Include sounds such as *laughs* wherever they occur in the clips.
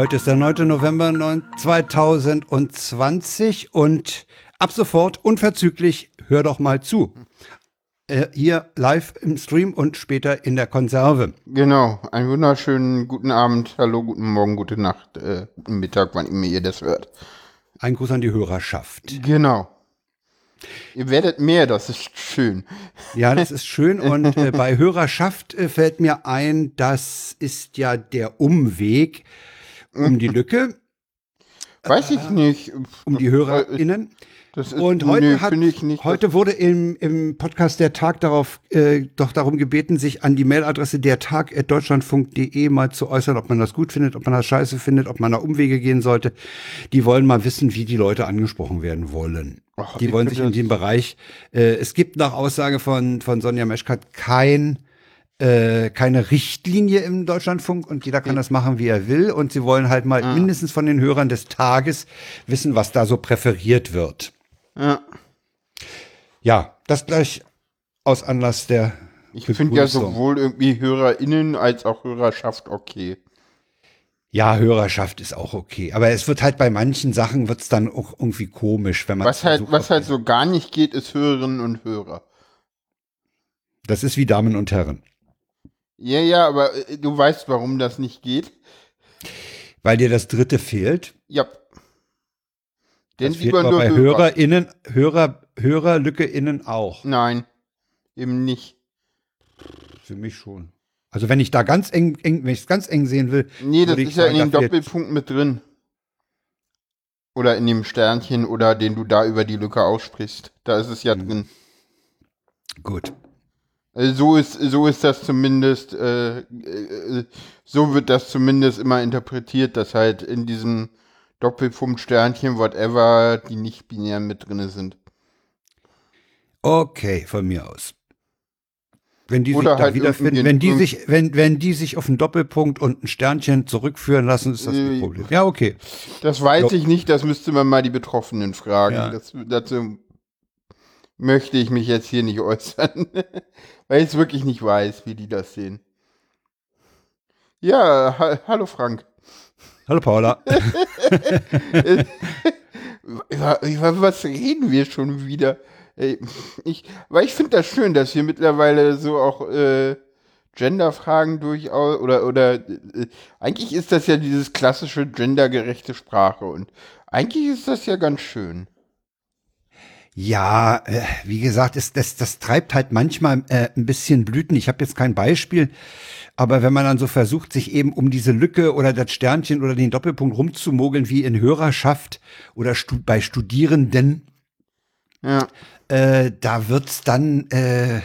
Heute ist der 9. November 2020 und ab sofort unverzüglich hör doch mal zu. Äh, hier live im Stream und später in der Konserve. Genau, einen wunderschönen guten Abend, hallo, guten Morgen, gute Nacht, äh, guten Mittag, wann immer ihr das hört. Ein Gruß an die Hörerschaft. Genau. Ihr werdet mehr, das ist schön. Ja, das *laughs* ist schön. Und äh, bei Hörerschaft äh, fällt mir ein, das ist ja der Umweg um die Lücke. Weiß ich nicht. Um die HörerInnen. Das ist, Und heute, nee, hat, nicht. heute wurde im, im Podcast der Tag darauf äh, doch darum gebeten, sich an die Mailadresse der Tag@deutschlandfunk.de mal zu äußern, ob man das gut findet, ob man das scheiße findet, ob man da Umwege gehen sollte. Die wollen mal wissen, wie die Leute angesprochen werden wollen. Ach, die wollen sich in dem Bereich. Äh, es gibt nach Aussage von von Sonja Meschkat kein äh, keine Richtlinie im Deutschlandfunk und jeder kann das machen, wie er will. Und sie wollen halt mal mindestens von den Hörern des Tages wissen, was da so präferiert wird. ja. Ja, das gleich aus Anlass der. Ich finde ja sowohl irgendwie HörerInnen als auch Hörerschaft okay. Ja, Hörerschaft ist auch okay. Aber es wird halt bei manchen Sachen wird's dann auch irgendwie komisch, wenn man. Was halt, versucht, was halt so gar nicht geht, ist Hörerinnen und Hörer. Das ist wie Damen und Herren. Ja, ja, aber äh, du weißt, warum das nicht geht. Weil dir das dritte fehlt. Ja. Denn Das fehlt aber bei Hörer. HörerInnen, Hörer, Hörerlücke innen auch. Nein, eben nicht. Für mich schon. Also wenn ich da ganz eng, eng wenn ich es ganz eng sehen will, Nee, das ist ja in dem Doppelpunkt mit drin. Oder in dem Sternchen oder den du da über die Lücke aussprichst. Da ist es ja Mhm. drin. Gut. So ist, so ist das zumindest, äh, äh, so wird das zumindest immer interpretiert, dass halt in diesem Doppelpunkt Sternchen, whatever, die nicht-binären mit drin sind. Okay, von mir aus. Wenn die Oder sich halt wiederfinden, wenn die ein- sich, wenn, wenn die sich auf einen Doppelpunkt und ein Sternchen zurückführen lassen, ist das ein Äh, Problem. Ja, okay. Das weiß Jo. ich nicht, das müsste man mal die Betroffenen fragen. Ja. Das, dazu möchte ich mich jetzt hier nicht äußern, *laughs* weil ich es wirklich nicht weiß, wie die das sehen. Ja, ha hallo Frank. Hallo Paula. *laughs* Über, über was reden wir schon wieder? Ich, weil ich finde das schön, dass wir mittlerweile so auch äh, Genderfragen durchaus oder oder äh, eigentlich ist das ja dieses klassische gendergerechte Sprache und eigentlich ist das ja ganz schön. Ja, äh, wie gesagt, ist, das, das treibt halt manchmal äh, ein bisschen Blüten. Ich habe jetzt kein Beispiel, aber wenn man dann so versucht, sich eben um diese Lücke oder das Sternchen oder den Doppelpunkt rumzumogeln, wie in Hörerschaft oder stu bei Studierenden, Ja. äh, da wird's dann äh,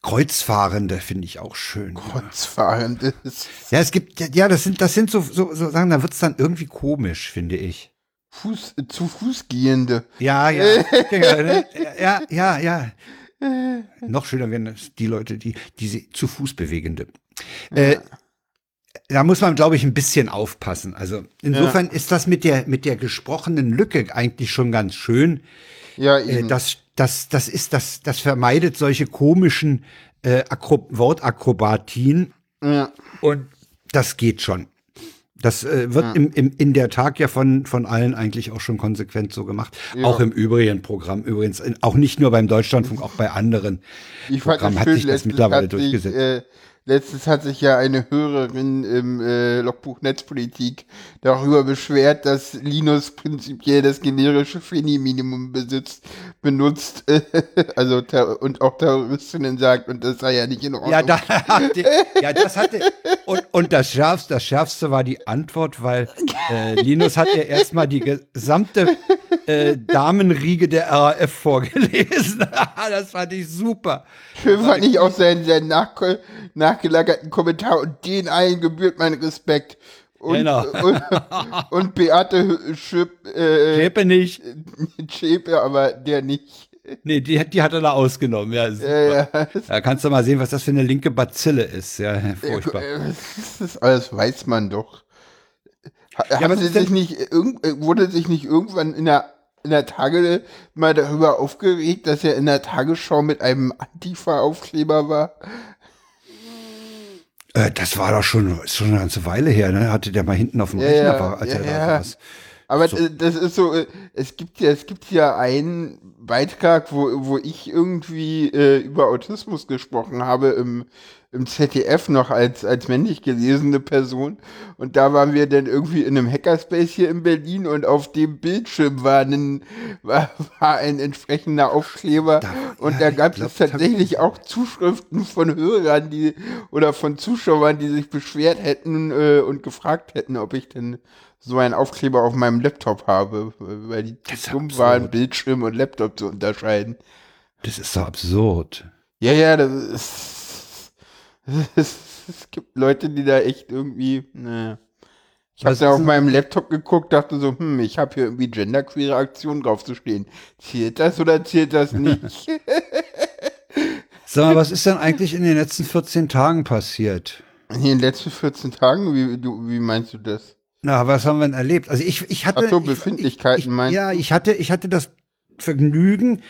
Kreuzfahrende, finde ich auch schön. Kreuzfahrendes. Ja, es gibt, ja, das sind, das sind so, so, so Sachen, da wird's dann irgendwie komisch, finde ich. Fuß, zu Fuß gehende. Ja, *laughs* ja, ja, ja, ja, ja. Noch schöner wären das die Leute, die diese zu Fuß bewegende. Äh, da muss man, glaube ich, ein bisschen aufpassen. Also insofern ist das mit der mit der gesprochenen Lücke eigentlich schon ganz schön. Ja, Äh, eben. das das das ist das das vermeidet solche komischen äh, Akro Wortakrobatien ja. und das geht schon. Das äh, wird im, im, in der Tag ja von, von allen eigentlich auch schon konsequent so gemacht. Ja. Auch im übrigen Programm übrigens. In, auch nicht nur beim Deutschlandfunk, auch bei anderen. Ich fand Programm das hat sich das mittlerweile durchgesetzt. Äh, letztens hat sich ja eine Hörerin im äh, Logbuch Netzpolitik darüber beschwert, dass Linus prinzipiell das generische Fini-Minimum besitzt, benutzt, äh, *laughs* also und auch Terroristinnen sagt, und das sei ja nicht in Ordnung. Ja, da, *laughs* hatte- ja, das hatte. Und, und das Schärfste, das Schärfste war die Antwort, weil äh, Linus hat ja erstmal die gesamte äh, Damenriege der RAF vorgelesen. *laughs* das fand ich super. Schön fand ich auch seinen, seinen nach, nachgelagerten Kommentar und den allen gebührt mein Respekt. Und, Genau. und, und Beate Schöp, äh, Schäpe nicht. *laughs* Schäpe, aber der nicht. Nee, die, hat- die hat er da ausgenommen. Ja. Ja, ja. Da kannst du mal sehen, was das für eine linke Bazille ist. Ja, *laughs* furchtbar. Äh, Das weiß man doch. Denn- sich nicht, äh, wurde sich nicht irgendwann in der, in der Tage mal darüber aufgeregt, dass er in der Tagesschau mit einem Antifa-Aufkleber war? Äh, das war doch schon, schon eine ganze Weile her, ne? Hatte der mal hinten auf dem Ja, Rechner war, als ja, er da ja. saß. Aber So. das ist so, es gibt ja, es gibt ja einen Beitrag, wo, wo ich irgendwie äh, über Autismus gesprochen habe im, im ZDF noch als, als männlich gelesene Person. Und da waren wir dann irgendwie in einem Hackerspace hier in Berlin und auf dem Bildschirm war ein, war, war ein entsprechender Aufkleber. Da- und ja, da gab es tatsächlich auch Zuschriften von Hörern, die oder von Zuschauern, die sich beschwert hätten äh, und gefragt hätten, ob ich denn so einen Aufkleber auf meinem Laptop habe, weil die dumm waren, Bildschirm und Laptop zu unterscheiden. Das ist doch absurd. Ja, ja, das ist. *laughs* Es, gibt Leute, die da echt irgendwie. Ne. Ich habe da auf meinem Laptop geguckt, dachte so, hm, ich habe hier irgendwie genderqueere Aktionen drauf zu stehen. Zählt das oder zählt das nicht? *laughs* *laughs* Sag mal, was ist denn eigentlich in den letzten 14 Tagen passiert? In den letzten 14 Tagen, wie, du, wie meinst du das? Na, was haben wir denn erlebt? Also ich, ich hatte. Ach so, ich- Befindlichkeiten ich, ich, meinst Ja, ich hatte, ich hatte das Vergnügen,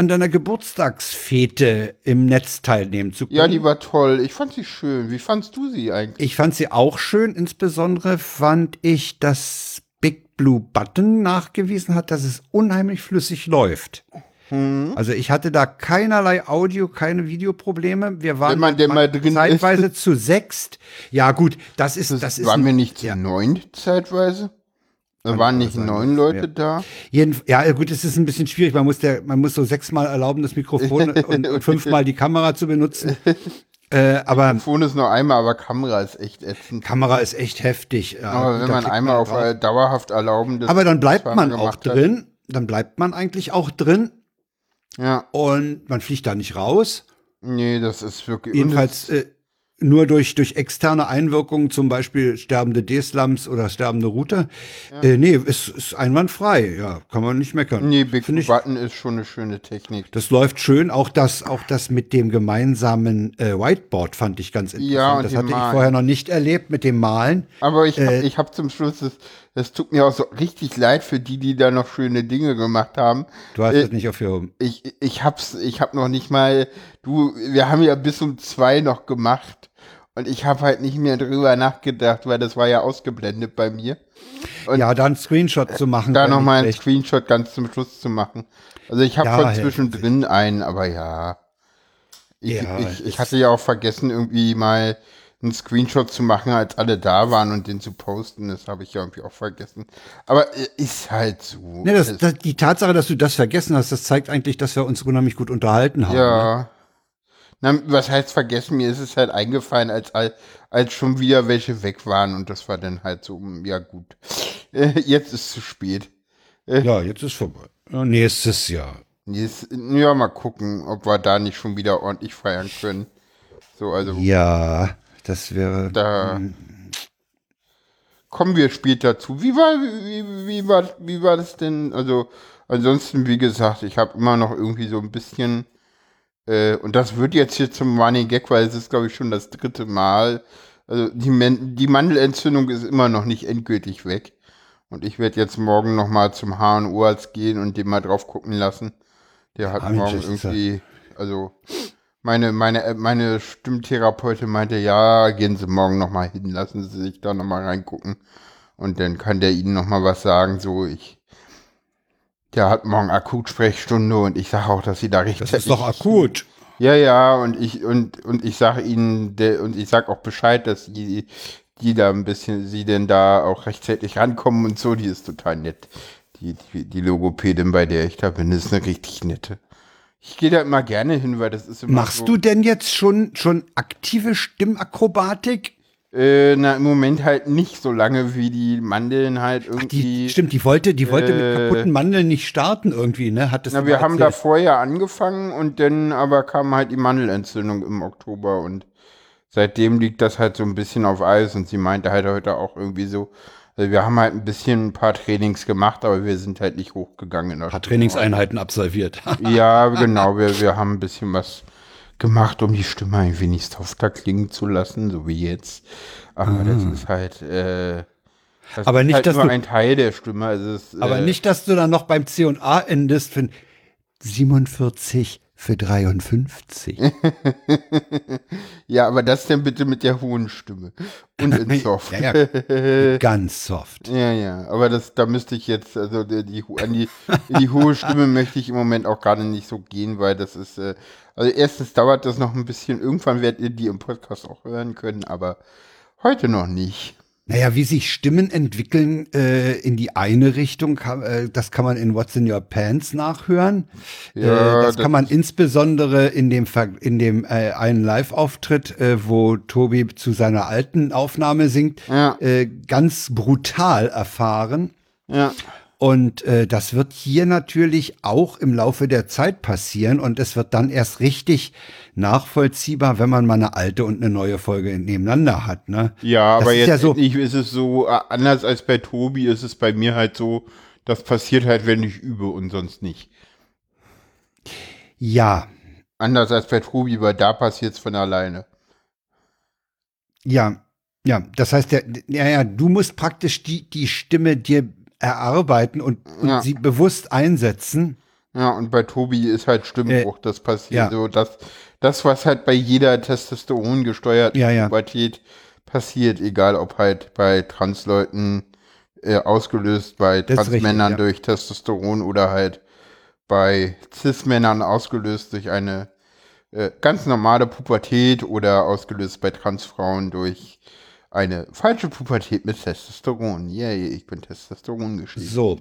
an deiner Geburtstagsfete im Netz teilnehmen zu können. Ja, die war toll. Ich fand sie schön. Wie fandst du sie eigentlich? Ich fand sie auch schön. Insbesondere fand ich, dass Big Blue Button nachgewiesen hat, dass es unheimlich flüssig läuft. Hm? Also ich hatte da keinerlei Audio, keine Videoprobleme. Wir waren man drin zeitweise zu sechst. Ja gut, das ist das, ist waren wir nicht zu ja. neunt zeitweise? Da waren nicht neun. Leute da? Jeden, ja, gut, es ist ein bisschen schwierig. Man muss, der, man muss so sechsmal erlauben, das Mikrofon *laughs* und, und fünfmal die Kamera zu benutzen. *laughs* Äh, aber Phone ist nur einmal, aber Kamera ist echt ätzend. Kamera ist echt heftig. Ja, Aber wenn man einmal auf drauf. äh, dauerhaft erlauben, das Aber dann bleibt zweimal man auch hat. drin. Dann bleibt man eigentlich auch drin Ja, und man fliegt da nicht raus. nee, das ist wirklich. Jedenfalls äh, nur durch, durch externe Einwirkungen, zum Beispiel sterbende D-Slums oder sterbende Router. Äh, nee, ist, ist einwandfrei. Ja, kann man nicht meckern. es, nee, Big Find ich- Button ist schon eine schöne Technik. Das läuft schön. Auch das, auch das mit dem gemeinsamen äh, Whiteboard fand ich ganz interessant. Ja, das hatte ich Malen. vorher noch nicht erlebt mit dem Malen. Aber ich habe Äh, ich hab zum Schluss, das, das tut mir auch so richtig leid für die, die da noch schöne Dinge gemacht haben. Du hast Äh, das nicht aufgehoben. Ich, ich hab's, ich hab noch nicht mal, du, wir haben ja bis um zwei noch gemacht. Und ich habe halt nicht mehr drüber nachgedacht, weil das war ja ausgeblendet bei mir. Und Ja, da einen Screenshot zu machen. da nochmal einen. Screenshot ganz zum Schluss zu machen. Also ich habe Ja, von ja, zwischendrin einen, aber ja. Ich, Ja, ich, ich hatte ja auch vergessen, irgendwie mal einen Screenshot zu machen, als alle da waren und den zu posten. Das habe ich ja irgendwie auch vergessen. Aber äh, ist halt so. Ne, das, das, die Tatsache, dass du das vergessen hast, das zeigt eigentlich, dass wir uns unheimlich gut unterhalten haben. Ne? Na, was heißt vergessen? Mir ist es halt eingefallen, als, al- als schon wieder welche weg waren und das war dann halt so, mm, ja gut. Äh, jetzt ist zu spät. Ja, jetzt ist vorbei. Nächstes Jahr. Ja, mal gucken, ob wir da nicht schon wieder ordentlich feiern können. So, also Ja, das wäre. da kommen wir später zu. Wie war, wie, wie war, wie war das denn? Also, ansonsten, wie gesagt, ich habe immer noch irgendwie so ein bisschen, äh, und das wird jetzt hier zum Running Gag, weil es ist, glaube ich, schon das dritte Mal. Also, die, Men die Mandelentzündung ist immer noch nicht endgültig weg. Und ich werde jetzt morgen noch mal zum HNO-Arzt gehen und den mal drauf gucken lassen. Der hat Ah, morgen irgendwie, also meine, meine, meine Stimmtherapeutin meinte, ja, gehen Sie morgen noch mal hin, lassen Sie sich da noch mal reingucken. Und dann kann der Ihnen noch mal was sagen. So, ich, der hat morgen Akutsprechstunde und ich sage auch, dass Sie da Das rechtzeitig. ist doch akut. Ja, ja, und ich, und, und ich sage Ihnen, der, und ich sag auch Bescheid, dass die, die da ein bisschen, sie denn da auch rechtzeitig rankommen und so, die ist total nett. Die, die, die Logopädin, bei der ich da bin, ist eine richtig nette. Ich gehe da immer gerne hin, weil das ist immer Machst so, du denn jetzt schon, schon aktive Stimmakrobatik? Äh, na, im Moment halt nicht so lange, wie die Mandeln halt Die, irgendwie. stimmt, die wollte, die wollte mit äh, kaputten Mandeln nicht starten irgendwie, ne? Hattest Na, du wir mal haben da erzählt. vorher angefangen und dann aber kam halt die Mandelentzündung im Oktober und seitdem liegt das halt so ein bisschen auf Eis und sie meinte halt heute auch irgendwie so, also wir haben halt ein bisschen ein paar Trainings gemacht, aber wir sind halt nicht hochgegangen in der Ein paar. Trainingseinheiten absolviert. Ja, *laughs* genau, wir, wir haben ein bisschen was gemacht, um die Stimme ein wenig softer klingen zu lassen, so wie jetzt. Aber das ist halt, äh, das Aber ist nicht, halt dass nur du- ein Teil der Stimme. Also es, Aber äh, nicht, dass du dann noch beim C&A endest für 47, für 53. *laughs* ja, aber das denn bitte mit der hohen Stimme. Und in *laughs* Soft. ja, ja. *laughs* Ganz soft. Ja, ja, aber das, da müsste ich jetzt, also die, die, an die, die hohe Stimme möchte ich im Moment auch gerade nicht so gehen, weil das ist, äh, also erstens dauert das noch ein bisschen, irgendwann werdet ihr die im Podcast auch hören können, aber heute noch nicht. Naja, wie sich Stimmen entwickeln äh, in die eine Richtung, kann, äh, das kann man in What's in Your Pants nachhören. Ja, äh, das, das, kann man insbesondere in dem, in dem äh, einen Live-Auftritt, äh, wo Tobi zu seiner alten Aufnahme singt, ja. äh, ganz brutal erfahren. Ja. Und äh, das wird hier natürlich auch im Laufe der Zeit passieren und es wird dann erst richtig nachvollziehbar, wenn man mal eine alte und eine neue Folge nebeneinander hat. Ne? Ja, das aber jetzt ja so, ist es so, äh, anders als bei Tobi ist es bei mir halt so, das passiert halt, wenn ich übe und sonst nicht. Ja. Anders als bei Tobi, weil da passiert es von alleine. Ja, ja, das heißt, der, ja, ja, du musst praktisch die, die Stimme dir erarbeiten und, und ja. sie bewusst einsetzen. Ja, und bei Tobi ist halt Stimmbruch, äh, das passiert ja. so. Das, das, was halt bei jeder Testosteron gesteuerten ja, ja. Pubertät passiert, egal ob halt bei Transleuten äh, ausgelöst, bei Transmännern ja. durch Testosteron oder halt bei Cis-Männern ausgelöst durch eine äh, ganz normale Pubertät oder ausgelöst bei Transfrauen durch eine falsche Pubertät mit Testosteron. Yay, ich bin Testosteron geschrieben. So.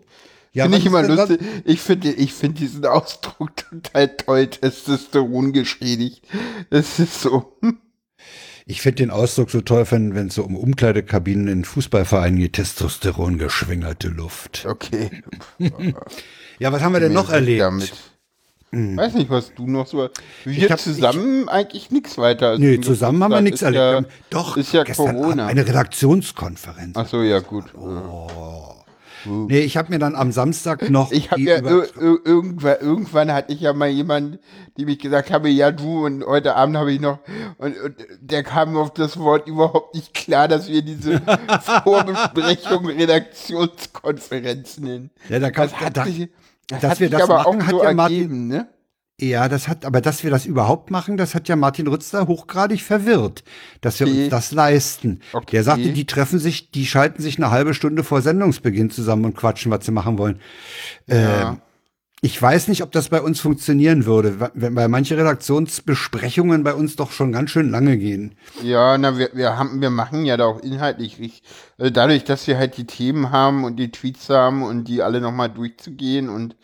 Ja, finde ich immer lustig. Ich finde ich finde diesen Ausdruck total toll, Testosteron geschädigt. Das ist so. Ich finde den Ausdruck so toll, wenn es so um Umkleidekabinen in Fußballvereinen geht, Testosteron geschwängerte Luft. Okay. *laughs* ja, was haben wir denn noch erlebt? Damit. Mhm. Weiß nicht, was du noch so. Wir hab, zusammen ich, eigentlich nichts weiter. Nee, zusammen haben wir nichts erlebt. Ja, Doch, ist ja Corona. Eine Redaktionskonferenz. Ach so, ja, gut. Oh. Nee, ich habe mir dann am Samstag noch. Ich habe ja irgendwann, irgendwann hatte ich ja mal jemanden, die mich gesagt habe, ja du und heute Abend habe ich noch und, und, der kam auf das Wort überhaupt nicht klar, dass wir diese *laughs* Vorbesprechung Redaktionskonferenz nennen. Ja, da kann, das da, sich, das dass wir das machen, hat so ja Martin, ergeben, ne? Ja, das hat, aber dass wir das überhaupt machen, das hat ja Martin Rützler hochgradig verwirrt, dass wir okay. uns das leisten. Okay. Der sagte, die treffen sich, die schalten sich eine halbe Stunde vor Sendungsbeginn zusammen und quatschen, was sie machen wollen. Ja. Äh, ich weiß nicht, ob das bei uns funktionieren würde, weil manche Redaktionsbesprechungen bei uns doch schon ganz schön lange gehen. Ja, na, wir, wir haben, wir machen ja da auch inhaltlich, also dadurch, dass wir halt die Themen haben und die Tweets haben und die alle nochmal durchzugehen und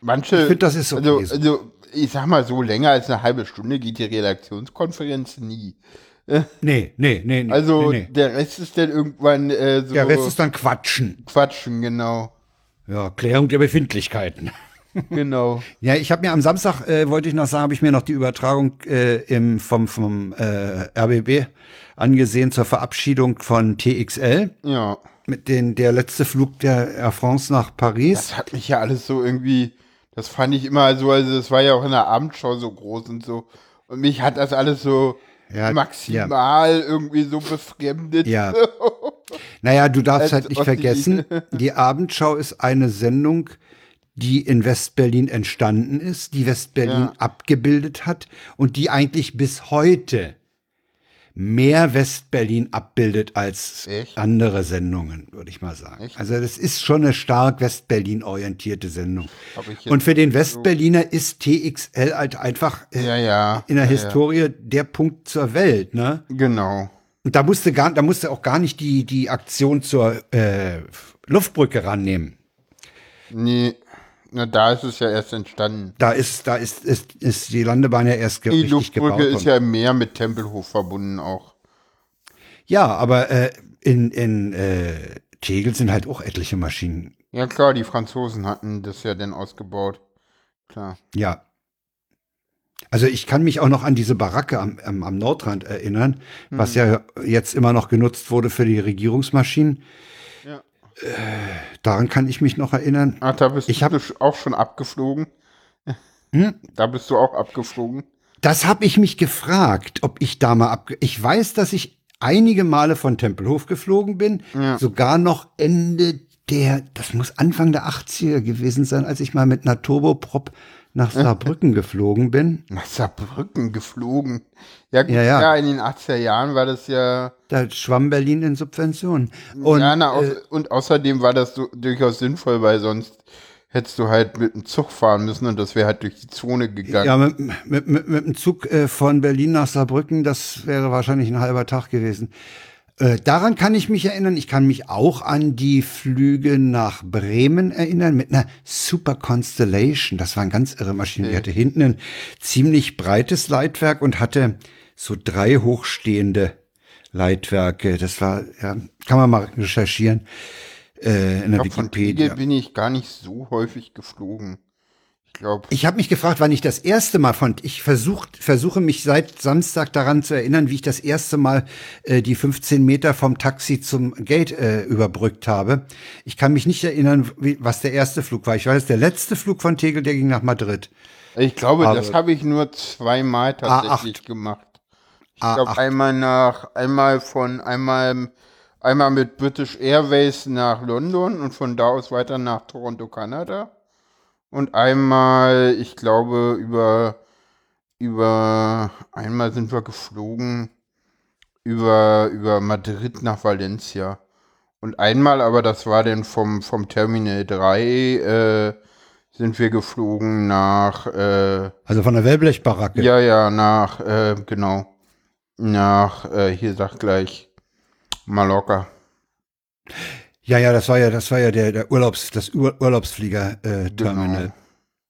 manche. Ich finde, das ist okay also, also, ich sag mal so, länger als eine halbe Stunde geht die Redaktionskonferenz nie. Nee, nee, nee. nee also nee, nee. der Rest ist dann irgendwann äh, so. Der Rest ist dann Quatschen. Quatschen, genau. Ja, Klärung der Befindlichkeiten. *laughs* Genau. ja, ich habe mir am Samstag, äh, wollte ich noch sagen, habe ich mir noch die Übertragung äh, im, vom, vom äh, RBB angesehen zur Verabschiedung von TXL. Ja. Mit den, der letzte Flug der Air France nach Paris. Das hat mich ja alles so irgendwie, das fand ich immer so, also das war ja auch in der Abendschau so groß und so. Und mich hat das alles so ja, maximal ja. irgendwie so befremdet. Ja. *laughs* naja, du darfst halt nicht vergessen, *laughs* die Abendschau ist eine Sendung, die in Westberlin entstanden ist, die Westberlin ja. abgebildet hat und die eigentlich bis heute mehr Westberlin abbildet als Echt? andere Sendungen, würde ich mal sagen. Echt? Also das ist schon eine stark Westberlin orientierte Sendung. Und für den Westberliner ist TXL halt einfach äh, ja, ja. in der Historie der Punkt zur Welt, ne? Genau. Und da musste gar, da musste auch gar nicht die die Aktion zur äh, Luftbrücke rannehmen. Nee. Na, da ist es ja erst entstanden. Da ist, da ist, ist, ist die Landebahn ja erst ge Die Luftbrücke ist ja mehr mit Tempelhof verbunden auch. Ja, aber äh, in, in äh, Tegel sind halt auch etliche Maschinen. Ja klar, die Franzosen hatten das ja dann ausgebaut. Klar. Ja. Also ich kann mich auch noch an diese Baracke am, am, am Nordrand erinnern, mhm. was ja jetzt immer noch genutzt wurde für die Regierungsmaschinen. Äh, daran kann ich mich noch erinnern. Ach, da bist ich du auch schon abgeflogen. Hm? Da bist du auch abgeflogen. Das habe ich mich gefragt, ob ich da mal ab. Ich weiß, dass ich einige Male von Tempelhof geflogen bin, ja. sogar noch Ende der, das muss Anfang der 80er gewesen sein, als ich mal mit einer Turboprop nach Saarbrücken geflogen bin. *laughs* Nach Saarbrücken geflogen. Ja, Ja, ja. ja, in den 80er Jahren war das ja. Da schwamm Berlin in Subventionen. Und ja, na, au- äh, und außerdem war das so, durchaus sinnvoll, weil sonst hättest du halt mit dem Zug fahren müssen und das wäre halt durch die Zone gegangen. ja, mit, mit, mit, mit dem Zug äh, von Berlin nach Saarbrücken, das wäre wahrscheinlich ein halber Tag gewesen. Äh, daran kann ich mich erinnern. Ich kann mich auch an die Flüge nach Bremen erinnern mit einer Super Constellation. Das war eine ganz irre Maschine. Die hatte hinten ein ziemlich breites Leitwerk und hatte so drei hochstehende Leitwerke. Das war, ja, kann man mal recherchieren äh, in der glaub, von Tegel Wikipedia. bin ich gar nicht so häufig geflogen. Ich glaube, Ich habe mich gefragt, wann ich das erste Mal von, ich versuch, versuche mich seit Samstag daran zu erinnern, wie ich das erste Mal äh, die 15 Meter vom Taxi zum Gate äh, überbrückt habe. Ich kann mich nicht erinnern, wie, was der erste Flug war. Ich weiß, der letzte Flug von Tegel, der ging nach Madrid. ich glaube, Aber- das habe ich nur zweimal tatsächlich gemacht. Ich glaube A8. einmal nach, einmal von, einmal, einmal mit British Airways nach London und von da aus weiter nach Toronto, Kanada. Und einmal, ich glaube, über, über, einmal sind wir geflogen über, über Madrid nach Valencia. Und einmal, aber das war dann vom, vom Terminal 3, äh, sind wir geflogen nach, äh, Also von der Wellblechbaracke. ja, ja, nach, äh, genau. Nach, äh, hier sag gleich, Mallorca. Ja, ja, das war ja, das war ja der, der Urlaubs, das Ur Urlaubsflieger-Terminal. Genau.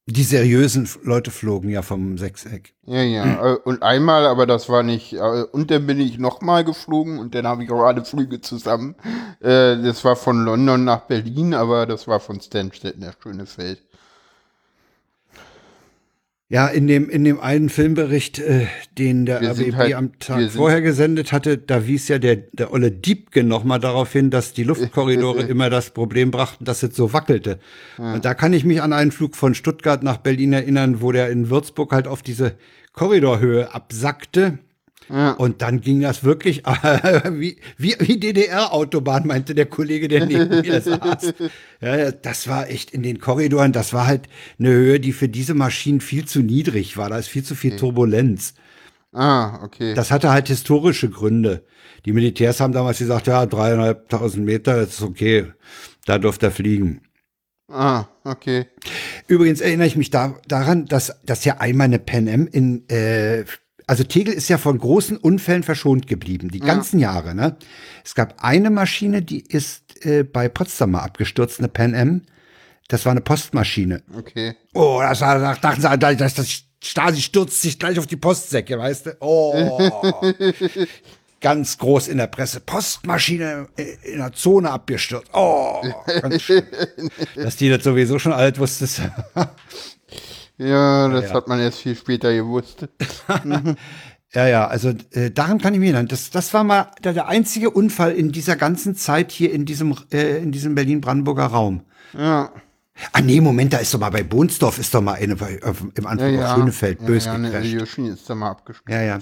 Die seriösen Leute flogen ja vom Sechseck. Ja, ja. äh, Und einmal, aber das war nicht, äh, und dann bin ich nochmal geflogen und dann habe ich auch alle Flüge zusammen. Äh, Das war von London nach Berlin, aber das war von Stansted nach Schönefeld. Ja, in dem, in dem einen Filmbericht, äh, den der Wir RBB halt- am Tag vorher gesendet hatte, da wies ja der, der Olle Diebke nochmal darauf hin, dass die Luftkorridore *laughs* immer das Problem brachten, dass es so wackelte. Und da kann ich mich an einen Flug von Stuttgart nach Berlin erinnern, wo der in Würzburg halt auf diese Korridorhöhe absackte. Ja. Und dann ging das wirklich *laughs* wie, wie, wie DDR-Autobahn, meinte der Kollege, der neben *laughs* mir saß. Ja, das war echt in den Korridoren, das war halt eine Höhe, die für diese Maschinen viel zu niedrig war. Da ist viel zu viel Turbulenz. Ah, okay. Das hatte halt historische Gründe. Die Militärs haben damals gesagt, ja, dreieinhalbtausend Meter, das ist okay, da durfte er fliegen. ah, okay. Übrigens erinnere ich mich da, daran, dass, dass ja einmal eine Pan Am in, äh, also Tegel ist ja von großen Unfällen verschont geblieben, die ganzen Jahre. Ne? Es gab eine Maschine, die ist äh, bei Potsdam mal abgestürzt, eine Pan Am. Das war eine Postmaschine. Okay. Oh, das war, da dachten sie, da- das, das Stasi stürzt sich gleich auf die Postsäcke, weißt du? Oh. *laughs* ganz groß in der Presse. Postmaschine in der Zone abgestürzt. Oh, ganz schön. *laughs* Dass die das sowieso schon alt wusstest. Ja, das Ja. hat man erst viel später gewusst. *laughs* Ja, ja, also äh, daran kann ich mich erinnern. Das, das war mal der, der einzige Unfall in dieser ganzen Zeit hier in diesem, äh, in diesem Berlin-Brandenburger Raum. Ja. Ah, nee, Moment, da ist doch mal bei Bohnsdorf ist doch mal eine bei, auf, im Ja, Anfang ja. auf Schönefeld ja, bös ja, ne, gecrasht. Yoshi ist da mal abgesprungen. Ja, ja.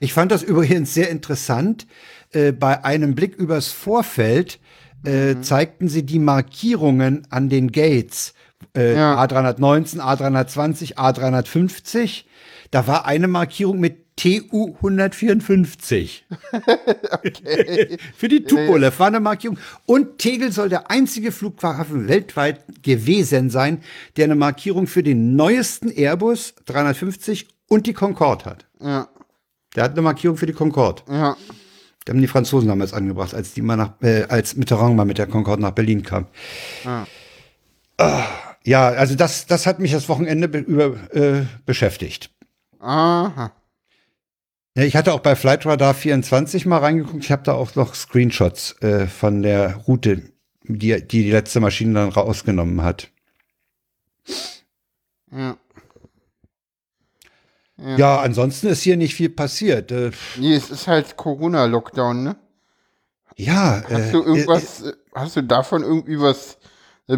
Ich fand das übrigens sehr interessant. Äh, bei einem Blick übers Vorfeld äh, zeigten sie die Markierungen an den Gates. Äh, Ja. A319, A320, A350. Da war eine Markierung mit TU 154. *laughs* *laughs* Für die Tupolev war eine Markierung. Und Tegel soll der einzige Flughafen weltweit gewesen sein, der eine Markierung für den neuesten Airbus 350 und die Concorde hat. Ja, Der hat eine Markierung für die Concorde. ja. Die haben die Franzosen damals angebracht, als die mal nach, äh, als Mitterrand mal mit der Concorde nach Berlin kam. Ah, ja, also das, das hat mich das Wochenende be über äh, beschäftigt. Aha. Ja, ich hatte auch bei Flightradar 24 mal reingeguckt. Ich habe da auch noch Screenshots äh, von der Route, die, die die letzte Maschine dann rausgenommen hat. Ja. Ja, ansonsten ist hier nicht viel passiert. Äh, Nee, es ist halt Corona-Lockdown, ne? ja, Hast äh, du irgendwas, äh, hast du davon irgendwie was, äh,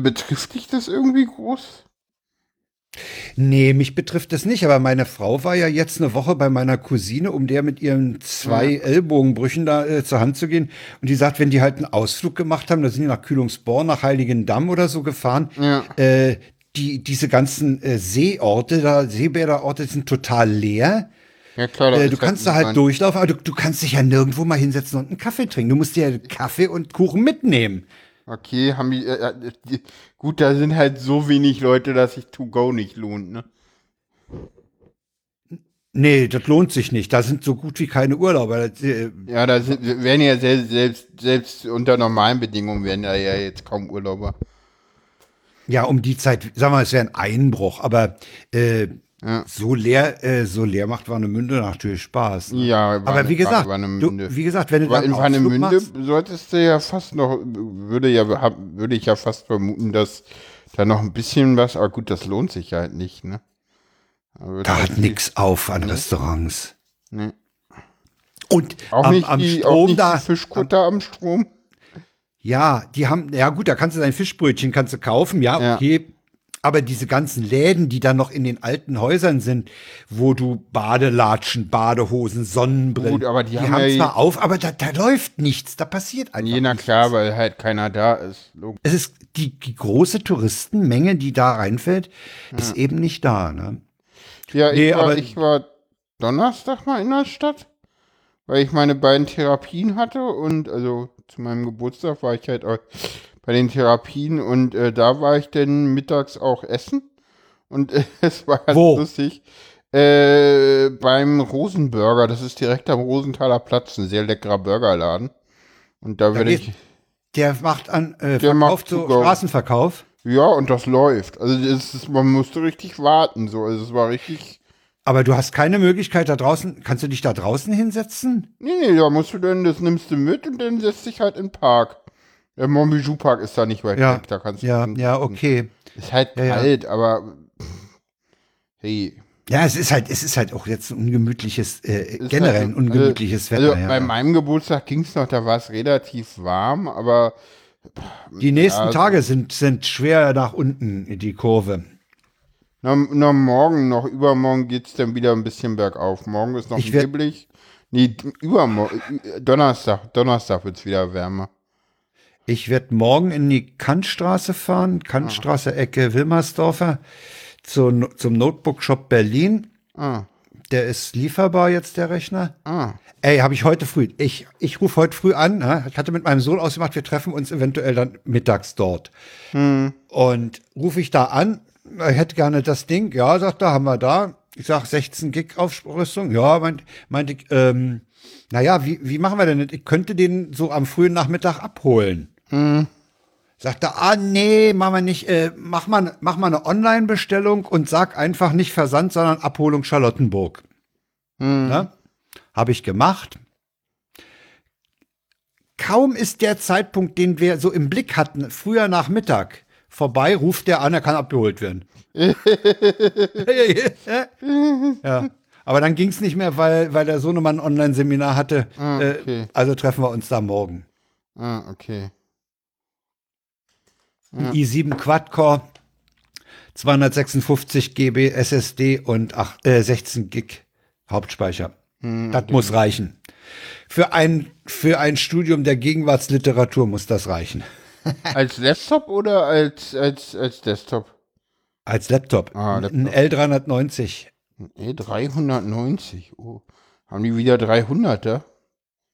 betrifft dich das irgendwie groß? Nee, mich betrifft das nicht, aber meine Frau war ja jetzt eine Woche bei meiner Cousine, um der mit ihren zwei Ja. Ellbogenbrüchen da äh, zur Hand zu gehen. Und die sagt, wenn die halt einen Ausflug gemacht haben, da sind die nach Kühlungsborn, nach Heiligendamm oder so gefahren, Ja. äh, die, diese ganzen äh, Seeorte, da, Seebäderorte sind total leer. Ja, klar. Äh, du kannst da halt niemand. durchlaufen, aber du, du kannst dich ja nirgendwo mal hinsetzen und einen Kaffee trinken. Du musst dir Kaffee und Kuchen mitnehmen. Okay, haben die, äh, äh, die, gut, da sind halt so wenig Leute, dass sich To Go nicht lohnt, ne? Nee, das lohnt sich nicht. Da sind so gut wie keine Urlauber. Äh, Ja, da sind, werden ja selbst, selbst, selbst unter normalen Bedingungen werden da ja jetzt kaum Urlauber. Ja, um die Zeit, sagen wir, es wäre ein Einbruch, aber äh, Ja. so leer, äh, so leer macht Warnemünde natürlich Spaß. ne? Ja, aber wie gesagt, du, wie gesagt, wenn du Aber dann in Warnemünde machst, solltest du ja fast noch, würde ja, würde ich ja fast vermuten, dass da noch ein bisschen was, aber gut, das lohnt sich halt nicht, ne? Da wird da halt hat nix auf an Restaurants. Nee. Und Auch am, nicht, am die, auch Strom nicht da, die Fischkutter am Strom. ja, die haben, ja gut, da kannst du dein Fischbrötchen kannst du kaufen, ja, Ja. Aber diese ganzen Läden, die dann noch in den alten Häusern sind, wo du Badelatschen, Badehosen, Sonnenbrillen, Gut, aber die die haben haben, ja zwar auf, aber da, da läuft nichts, da passiert einfach Je nichts. klar, weil halt keiner da ist. Logisch. Es ist die, die große Touristenmenge, die da reinfällt, ist eben nicht da. Ne? Ja, ich, Nee, war, aber- ich war Donnerstag mal in der Stadt, weil ich meine beiden Therapien hatte und also zu meinem Geburtstag war ich halt auch bei den Therapien und äh, da war ich dann mittags auch essen und äh, *laughs* es war ganz Wo? lustig. Äh, beim Rosenburger, das ist direkt am Rosenthaler Platz, ein sehr leckerer Burgerladen. Und da würde geht- ich, Der macht an äh, Der Verkauf macht so. Straßenverkauf. ja, und das läuft. Also es ist, man musste richtig warten, so. Also es war richtig, Aber du hast keine Möglichkeit da draußen. Kannst du dich da draußen hinsetzen? Nee, nee, da musst du dann, das nimmst du mit und dann setzt dich halt in den Park. Der Montbijou Park ist da nicht weit Ja, weg, da kannst du. ja, ja, okay. Ist halt Ja, ja. kalt, aber hey. Ja, es ist halt, es ist halt auch jetzt ein ungemütliches, äh, generell halt, ein ungemütliches also, Wetter. Also ja. bei meinem Geburtstag ging es noch, da war es relativ warm, aber Die nächsten ja, Tage sind, sind schwer nach unten, die Kurve. na, na, morgen, noch übermorgen geht es dann wieder ein bisschen bergauf. Morgen ist noch Ich neblig. Nee, übermorgen, Donnerstag, Donnerstag wird es wieder wärmer. Ich werde morgen in die Kantstraße fahren, Kantstraße Ecke Wilmersdorfer, zu, zum Notebook Shop Berlin. Ah, Der ist lieferbar jetzt, der Rechner. ah. Ey, habe ich heute früh. Ich, ich rufe heute früh an. Ne? Ich hatte mit meinem Sohn ausgemacht, wir treffen uns eventuell dann mittags dort. Und rufe ich da an. Ich hätte gerne das Ding. Ja, sagt er, haben wir da. Ich sag 16 Gig Aufrüstung. Ja, meint, meinte ich, ähm, naja, wie, wie machen wir denn? Ich könnte den so am frühen Nachmittag abholen. Sagt er, ah nee, machen wir nicht, äh, mach mal, mach mal eine Online-Bestellung und sag einfach nicht Versand, sondern Abholung Charlottenburg. Ne? Habe ich gemacht. Kaum ist der Zeitpunkt, den wir so im Blick hatten, früher Nachmittag, vorbei, ruft der an, er kann abgeholt werden. *laughs* ja. Aber dann ging es nicht mehr, weil, weil der Sohnemann ein Online-Seminar hatte. Ah, Äh, okay. also treffen wir uns da morgen. Ah, okay. Ein i7 Quad-Core, 256 GB SSD und ach, äh, 16 Gig Hauptspeicher. das muss reichen. Für ein, für ein Studium der Gegenwartsliteratur muss das reichen. *laughs* Als Laptop oder als, als, als Desktop? Als Laptop. Ah, Ein L390. E 390. Oh. Haben die wieder 300er?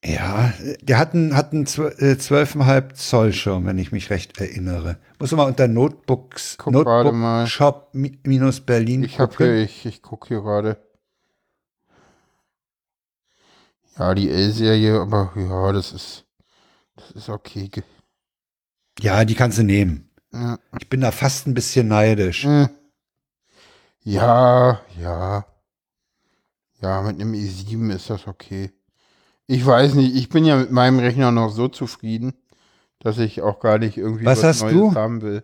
Ja, der hat einen, hat einen zw- äh, 12,5 Zoll Schirm, wenn ich mich recht erinnere. Muss man mal unter Notebooks, Guck gerade mal. Notebook Shop mi- minus Berlin Ich hab gucken. hier, ich, ich guck hier gerade. Ja, die L-Serie, aber ja, das ist, das ist okay. Ja, die kannst du nehmen. Ja, Ich bin da fast ein bisschen neidisch. äh. ja, ja. Ja, mit einem i7 ist das okay. Ich weiß nicht, ich bin ja mit meinem Rechner noch so zufrieden, dass ich auch gar nicht irgendwie Was hast Neues du? haben will.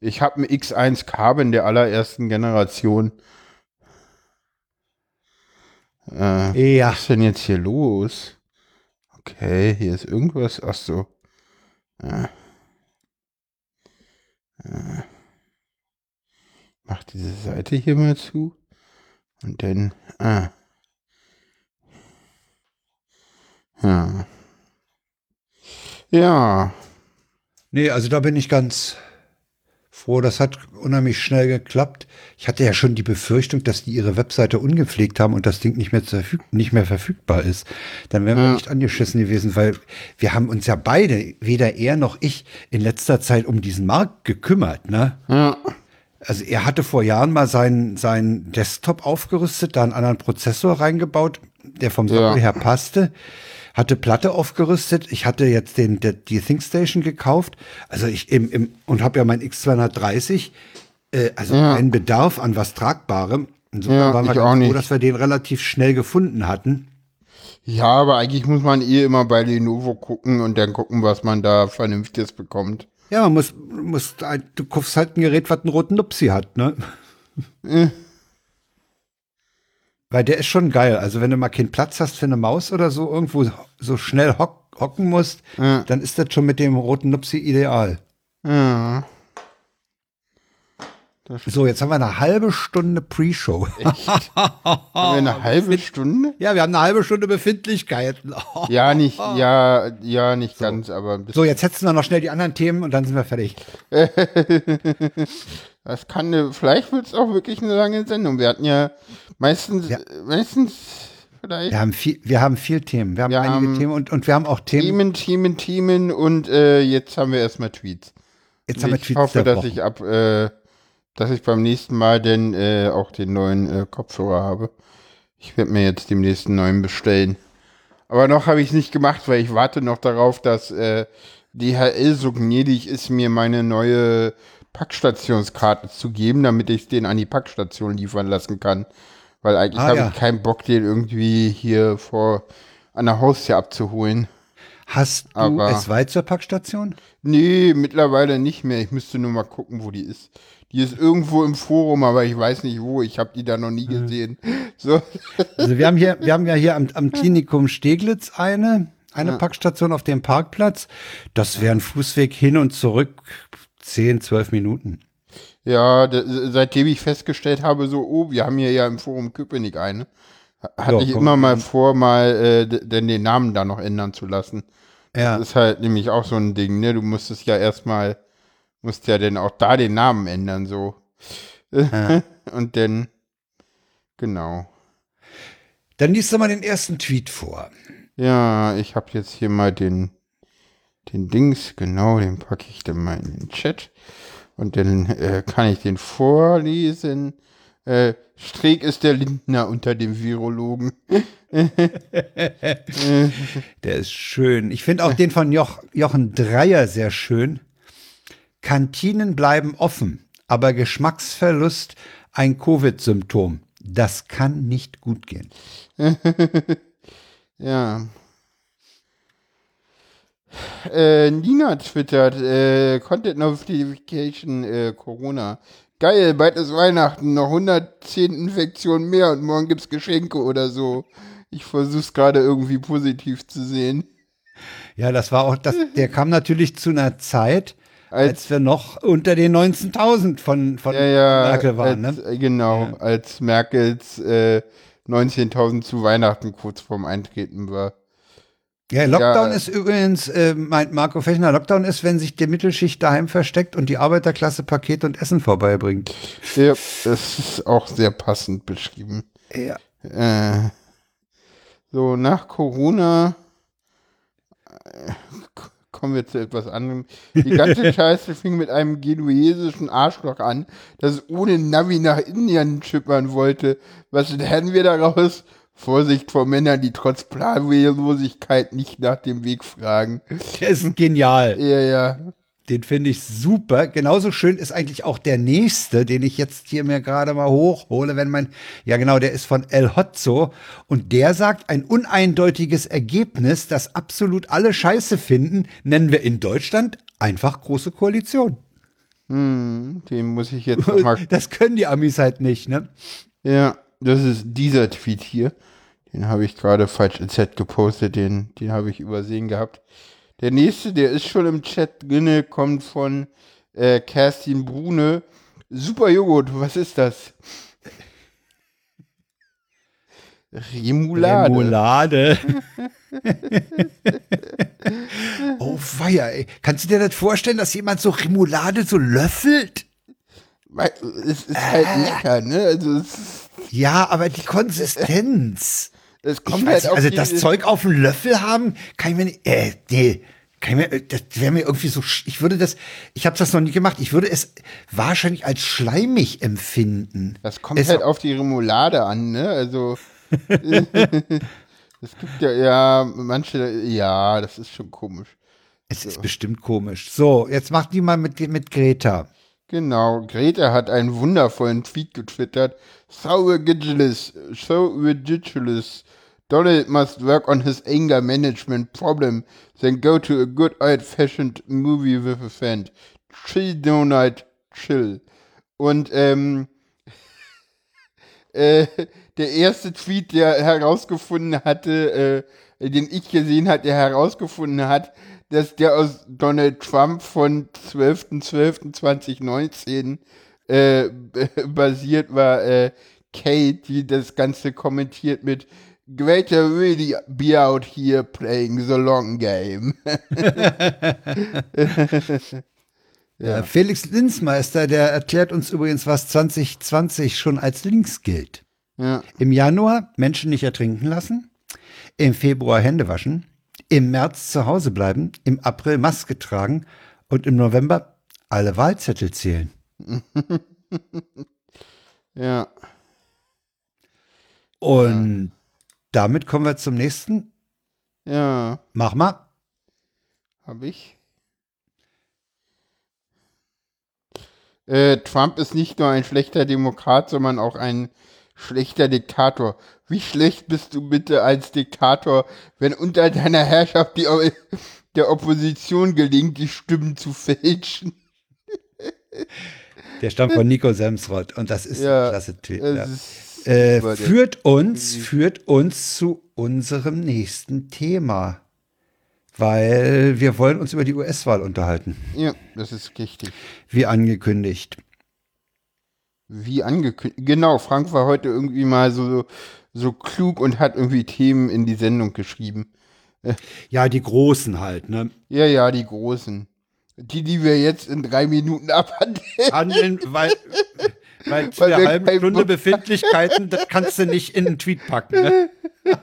Ich habe einen X1 Carbon der allerersten Generation. Äh, Ja. Was ist denn jetzt hier los? Okay, hier ist irgendwas. Ach so. Äh. Äh. mach diese Seite hier mal zu. Und dann, ah. Ja. Ja. Nee, also da bin ich ganz froh. Das hat unheimlich schnell geklappt. Ich hatte ja schon die Befürchtung, dass die ihre Webseite ungepflegt haben und das Ding nicht mehr, nicht mehr verfügbar ist. Dann wären wir ja. nicht angeschissen gewesen, weil wir haben uns ja beide, weder er noch ich, in letzter Zeit um diesen Markt gekümmert. Ne? Ja. Also er hatte vor Jahren mal seinen, seinen Desktop aufgerüstet, da einen anderen Prozessor reingebaut, der vom Sockel ja. her passte hatte Platte aufgerüstet. Ich hatte jetzt den, der, die ThinkStation gekauft. Also ich im, im und habe ja mein X230. Äh, also ja. einen Bedarf an was Tragbarem. Insofern ja, waren wir ganz froh, dass wir den relativ schnell gefunden hatten. Ja, aber eigentlich muss man eh immer bei Lenovo gucken und dann gucken, was man da Vernünftiges bekommt. Ja, man muss, muss du kaufst halt ein Gerät, was einen roten Nupsi hat, ne? Weil der ist schon geil. Also wenn du mal keinen Platz hast für eine Maus oder so, irgendwo so schnell hock, hocken musst, ja. dann ist das schon mit dem roten Nupsi ideal. Ja. So, jetzt haben wir eine halbe Stunde Pre-Show. Echt? haben wir eine *laughs* halbe Stunde? Ja, wir haben eine halbe Stunde Befindlichkeiten. *laughs* ja, nicht, ja, ja, nicht so. ganz, aber ein bisschen. So, jetzt setzen wir noch schnell die anderen Themen und dann sind wir fertig. *laughs* das kann eine, vielleicht wird es auch wirklich eine lange Sendung. Wir hatten ja meistens, ja. meistens vielleicht. Wir haben viel, wir haben viel Themen. Wir haben wir einige haben Themen und, und wir haben auch Themen. Themen, Themen, Themen und äh, jetzt haben wir erstmal Tweets. Jetzt haben wir Tweets. Ich hoffe, dass ich ab, äh, dass ich beim nächsten Mal denn äh, auch den neuen äh, Kopfhörer habe. Ich werde mir jetzt demnächst einen neuen bestellen. Aber noch habe ich es nicht gemacht, weil ich warte noch darauf, dass äh, DHL so gnädig ist, mir meine neue Packstationskarte zu geben, damit ich den an die Packstation liefern lassen kann. Weil eigentlich ah, habe ja. ich keinen Bock, den irgendwie hier vor an der Haustür abzuholen. Hast du Aber, es weit zur Packstation? Nee, mittlerweile nicht mehr. Ich müsste nur mal gucken, wo die ist. Die ist irgendwo im Forum, aber ich weiß nicht wo. Ich habe die da noch nie hm. gesehen. *laughs* So. Also wir haben hier, wir haben ja hier am, am *laughs* Klinikum Steglitz eine, eine ja. Packstation auf dem Parkplatz. Das wäre ein Fußweg hin und zurück 10, 12 Minuten. Ja, seitdem ich festgestellt habe, so, oh, wir haben hier ja im Forum Köpenick eine, hatte ja, ich immer mal vor, mal äh, denn den Namen da noch ändern zu lassen. Ja. Das ist halt nämlich auch so ein Ding, ne? Du musstest ja erstmal musst ja dann auch da den Namen ändern, so. Ja. *laughs* Und dann, genau. Dann liest du mal den ersten Tweet vor. Ja, ich habe jetzt hier mal den, den Dings, genau, den packe ich dann mal in den Chat. Und dann äh, kann ich den vorlesen. Äh, Streeck ist der Lindner unter dem Virologen. *laughs* der ist schön. Ich finde auch den von Joch, Jochen Dreier sehr schön. Kantinen bleiben offen, aber Geschmacksverlust ein Covid-Symptom. Das kann nicht gut gehen. *laughs* ja. Äh, Nina twittert, äh, Content Notification äh, Corona. Geil, bald ist Weihnachten, noch 110 Infektionen mehr und morgen gibt's Geschenke oder so. Ich versuch's gerade irgendwie positiv zu sehen. Ja, das war auch, das, der *laughs* kam natürlich zu einer Zeit, als, als wir noch unter den 19.000 von, von ja, ja, Merkel waren. Als, ne? Genau, ja. als Merkels äh, 19.000 zu Weihnachten kurz vorm Eintreten war. Ja, Lockdown ja. ist übrigens, äh, meint Marco Fechner, Lockdown ist, wenn sich die Mittelschicht daheim versteckt und die Arbeiterklasse Paket und Essen vorbeibringt. Ja, das ist auch sehr passend beschrieben. Ja. Äh, so, nach Corona äh, kommen wir zu etwas anderem. Die ganze *laughs* Scheiße fing mit einem genuesischen Arschloch an, das ohne Navi nach Indien schippern wollte. Was lernen wir daraus? Vorsicht vor Männern, die trotz Planlosigkeit nicht nach dem Weg fragen. Der ist genial. Ja, ja. Den finde ich super. Genauso schön ist eigentlich auch der nächste, den ich jetzt hier mir gerade mal hochhole, wenn man, ja genau, der ist von El Hotzo und der sagt, ein uneindeutiges Ergebnis, das absolut alle Scheiße finden, nennen wir in Deutschland einfach große Koalition. Hm, den muss ich jetzt mal. *laughs* Das können die Amis halt nicht, ne? Ja, das ist dieser Tweet hier. Den habe ich gerade falsch ins Set gepostet, den, den habe ich übersehen gehabt. Der nächste, der ist schon im Chat drinne, kommt von äh, Kerstin Brune Super Joghurt, was ist das? Remoulade. Remoulade. *laughs* oh weia, ey. Kannst du dir das vorstellen, dass jemand so Remoulade so löffelt? Weil Es ist halt Äh. lecker, ne? Also, es, Ja, aber die Konsistenz. Ich kommt weiß, halt also das Zeug auf dem Löffel haben, kann ich mir nicht, äh, nee, kann ich mir, das wäre mir irgendwie so, ich würde das, ich habe das noch nie gemacht, ich würde es wahrscheinlich als schleimig empfinden. Das kommt Es- halt auf die Remoulade an, ne? Also. *laughs* Es gibt ja, ja, manche, ja, das ist schon komisch. Es ist bestimmt komisch. So, jetzt mach die mal mit, mit Greta. Genau, Greta hat einen wundervollen Tweet getwittert. So ridiculous, so ridiculous. Donald must work on his anger management problem, then go to a good old-fashioned movie with a friend. Chill, Donald, chill. Und, ähm, *laughs* äh, der erste Tweet, der herausgefunden hatte, äh, den ich gesehen hat, der herausgefunden hat, dass der aus Donald Trump von 12.12.2019 äh, *laughs* basiert war, äh, Kate, die das Ganze kommentiert mit Greater really be out here playing the long game. *laughs* *laughs* Ja. Felix Linzmeister, der erklärt uns übrigens, was 2020 schon als links gilt. ja. Im Januar Menschen nicht ertrinken lassen, im Februar Hände waschen, im März zu Hause bleiben, im April Maske tragen und im November alle Wahlzettel zählen. *laughs* Ja. Und damit kommen wir zum nächsten. Ja. Mach mal. Hab ich. Äh, Trump ist nicht nur ein schlechter Demokrat, sondern auch ein schlechter Diktator. Wie schlecht bist du bitte als Diktator, wenn unter deiner Herrschaft die, der Opposition gelingt, die Stimmen zu fälschen? Der stammt von Nico Semsrott und das ist Ja, ein klasse Tweet. Es Ja. Äh, führt uns, führt uns zu unserem nächsten Thema. Weil wir wollen uns über die US-Wahl unterhalten. ja, das ist richtig. Wie angekündigt. Wie angekündigt. Genau, Frank war heute irgendwie mal so, so klug und hat irgendwie Themen in die Sendung geschrieben. Ja, die Großen halt, ne? Ja, ja, die großen. Die, die wir jetzt in drei Minuten *laughs* abhandeln. Handeln, weil, weil zu wir halben Stunde Befindlichkeiten, das kannst du nicht in einen Tweet packen, ne? *laughs*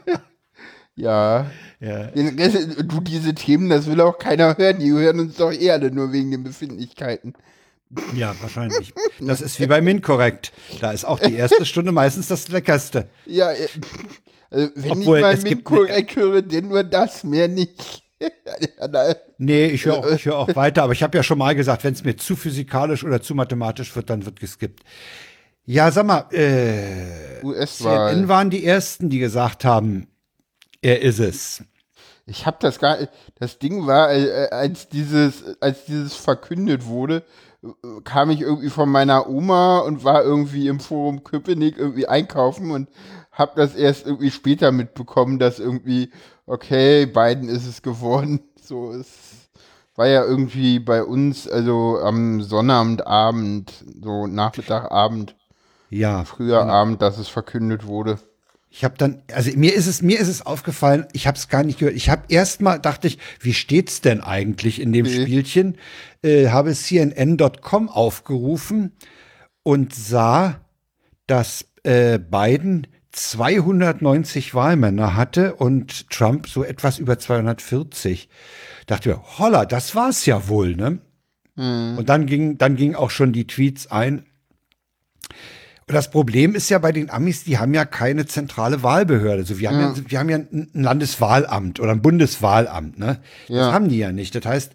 Ja. Ja. Du, diese Themen, das will auch keiner hören. Die hören uns doch eh alle nur wegen den Befindlichkeiten. Ja, wahrscheinlich. Das ist wie bei Minkorrekt. Da ist auch die erste Stunde meistens das Leckerste. Ja, also wenn Obwohl, ich mal gibt- korrekt höre, denn nur das, mehr nicht. *laughs* Nee, ich höre auch, ich hör auch *laughs* weiter, aber ich habe ja schon mal gesagt, wenn es mir zu physikalisch oder zu mathematisch wird, dann wird geskippt. Ja, sag mal, äh, CNN US-Wahl. waren die ersten, die gesagt haben, er ist es. Ich habe das gar das Ding war, äh, als dieses, als dieses verkündet wurde, kam ich irgendwie von meiner Oma und war irgendwie im Forum Köpenick irgendwie einkaufen und habe das erst irgendwie später mitbekommen, dass irgendwie, okay, Biden ist es geworden. *laughs* So, es war ja irgendwie bei uns, also am Sonnabendabend, so Nachmittagabend, Ja, früher Abend, dass es verkündet wurde. Ich habe dann, also mir ist es, mir ist es aufgefallen, ich habe es gar nicht gehört. Ich habe erstmal dachte ich, wie steht's denn eigentlich in dem Nee. Spielchen? Äh, habe CNN.com aufgerufen und sah, dass äh, Biden 290 Wahlmänner hatte und Trump so etwas über 240. Dachte mir, holla, das war's ja wohl, ne? Und dann ging, dann ging auch schon die Tweets ein. Das Problem ist ja bei den Amis, die haben ja keine zentrale Wahlbehörde. Also wir haben ja, wir haben ja ein Landeswahlamt oder ein Bundeswahlamt, ne? Das Ja. haben die ja nicht. Das heißt,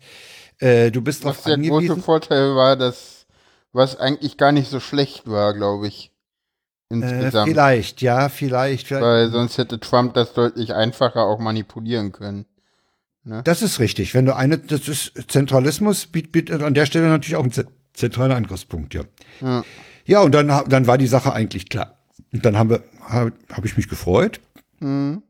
äh, du bist Was der große angewiesen. Vorteil war, dass was eigentlich gar nicht so schlecht war, glaube ich. Äh, Insgesamt. vielleicht, ja, vielleicht. vielleicht. Weil sonst hätte Trump das deutlich einfacher auch manipulieren können. Das ist richtig. Wenn du eine, das ist Zentralismus bietet, bietet an der Stelle natürlich auch ein ze- zentraler Angriffspunkt, ja. Ja. Ja, und dann, dann war die Sache eigentlich klar. Und dann habe hab ich mich gefreut. Mhm.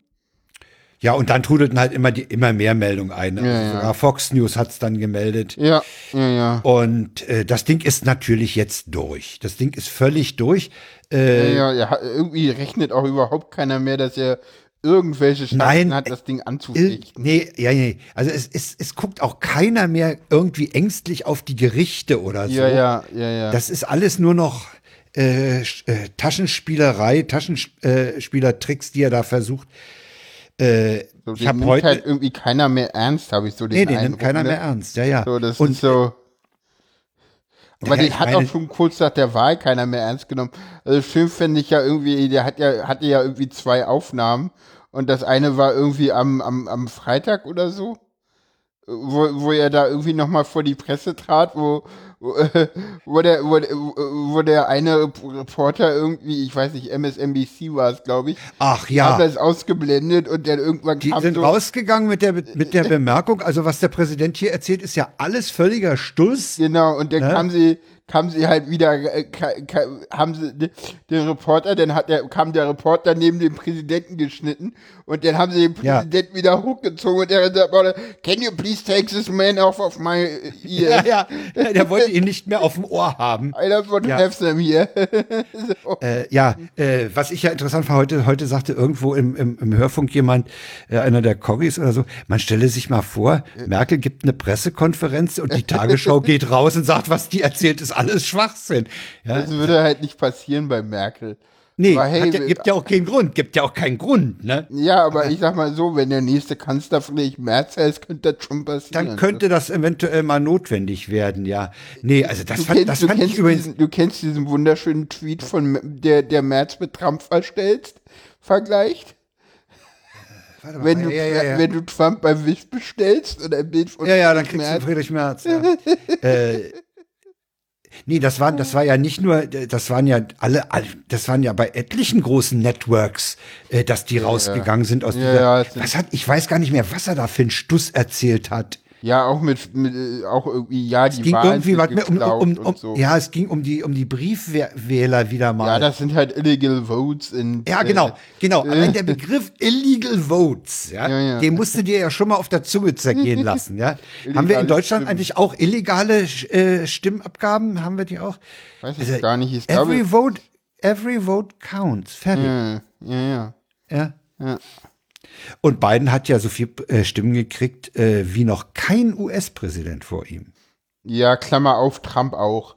Ja, und dann trudelten halt immer die immer mehr Meldungen ein. Also Ja, ja. Sogar Fox News hat's dann gemeldet. Ja, ja, ja. Und äh, das Ding ist natürlich jetzt durch. Das Ding ist völlig durch. Äh, ja, ja, ja, irgendwie rechnet auch überhaupt keiner mehr, dass er irgendwelche Chancen Nein, hat, das Ding anzufechten. Nee, ja, nee. Also es, es, es guckt auch keiner mehr irgendwie ängstlich auf die Gerichte oder so. Ja, ja, ja, ja. Das ist alles nur noch äh, äh, Taschenspielerei, Taschenspielertricks, die er da versucht. Äh, so, ich habe nimmt heute. halt irgendwie keiner mehr ernst, habe ich so den nee, den Eindruck. nimmt keiner ne? mehr ernst. Ja, ja. So, das Und ist so. Aber Ja, den hat auch schon kurz nach der Wahl keiner mehr ernst genommen. Also schön fände ich ja irgendwie, der hat ja, hatte ja irgendwie zwei Aufnahmen und das eine war irgendwie am, am, am Freitag oder so, wo, wo er da irgendwie nochmal vor die Presse trat, wo, *laughs* wo, der, wo, wo der eine Reporter irgendwie, ich weiß nicht, MSNBC war es, glaube ich, ach hat ja, das ausgeblendet und dann irgendwann die sind so, rausgegangen mit der, mit der *laughs* Bemerkung, also was der Präsident hier erzählt, ist ja alles völliger Stuss. Genau, und dann Ne? kam sie, kam sie halt wieder, äh, haben sie de- den Reporter, dann hat der, kam der Reporter neben dem Präsidenten geschnitten und dann haben sie den Ja. Präsidenten wieder hochgezogen und der sagt, can you please take this man off of my Ja, *laughs* ear? ja, ja, der wollte ihn nicht mehr auf dem Ohr haben. I don't want to Ja. have them here. *laughs* so. Äh, ja, äh, was ich ja interessant war, heute, heute sagte irgendwo im, im, im Hörfunk jemand, äh, einer der Corgis oder so, man stelle sich mal vor, Merkel gibt eine Pressekonferenz und die Tagesschau *laughs* geht raus und sagt, was die erzählt, ist alles Schwachsinn. Ja, Das würde halt nicht passieren bei Merkel. nee, aber hey, ja, gibt ja auch keinen Grund, gibt ja auch keinen Grund, ne? Ja, aber ich sag mal so, wenn der nächste Kanzler vielleicht Merz heißt, könnte das schon passieren. Dann könnte das eventuell mal notwendig werden, ja. Nee, also das Du fand, kennst, das du, fand ich kennst übrigens, diesen, du kennst diesen wunderschönen Tweet von der, der Merz mit Trump verstellst, vergleicht? Warte mal, Wenn du, ja, ja, ja. wenn du Trump bei Wish bestellst oder ein Bild von Ja, ja, dann kriegst Merz, du Friedrich Merz. Ja. äh, nee, das war, das war ja nicht nur, das waren ja alle, alle das waren ja bei etlichen großen Networks, äh, dass die rausgegangen sind aus Ja, dieser. ja, was hat, ich weiß gar nicht mehr, was er da für einen Stuss erzählt hat. Ja, auch mit, mit äh, auch irgendwie, ja, die Es ging Wahlen irgendwie warte mal, um, um, um, so. ja, es ging um die, um die Briefwähler wieder mal. Ja, das sind halt illegal votes in. Ja, genau, genau. Allein der Begriff *laughs* Illegal Votes, ja, Ja, ja. den musst du dir ja schon mal auf der Zunge zergehen lassen, ja. *laughs* Haben wir in Deutschland Stimmen. eigentlich auch illegale äh, Stimmabgaben? Haben wir die auch? Weiß ich Also, gar nicht. Ich glaube, Every vote, every vote counts. Fertig. ja, ja, ja. Ja. Und Biden hat ja so viel äh, Stimmen gekriegt äh, wie noch kein US-Präsident vor ihm. Ja, Klammer auf, Trump auch.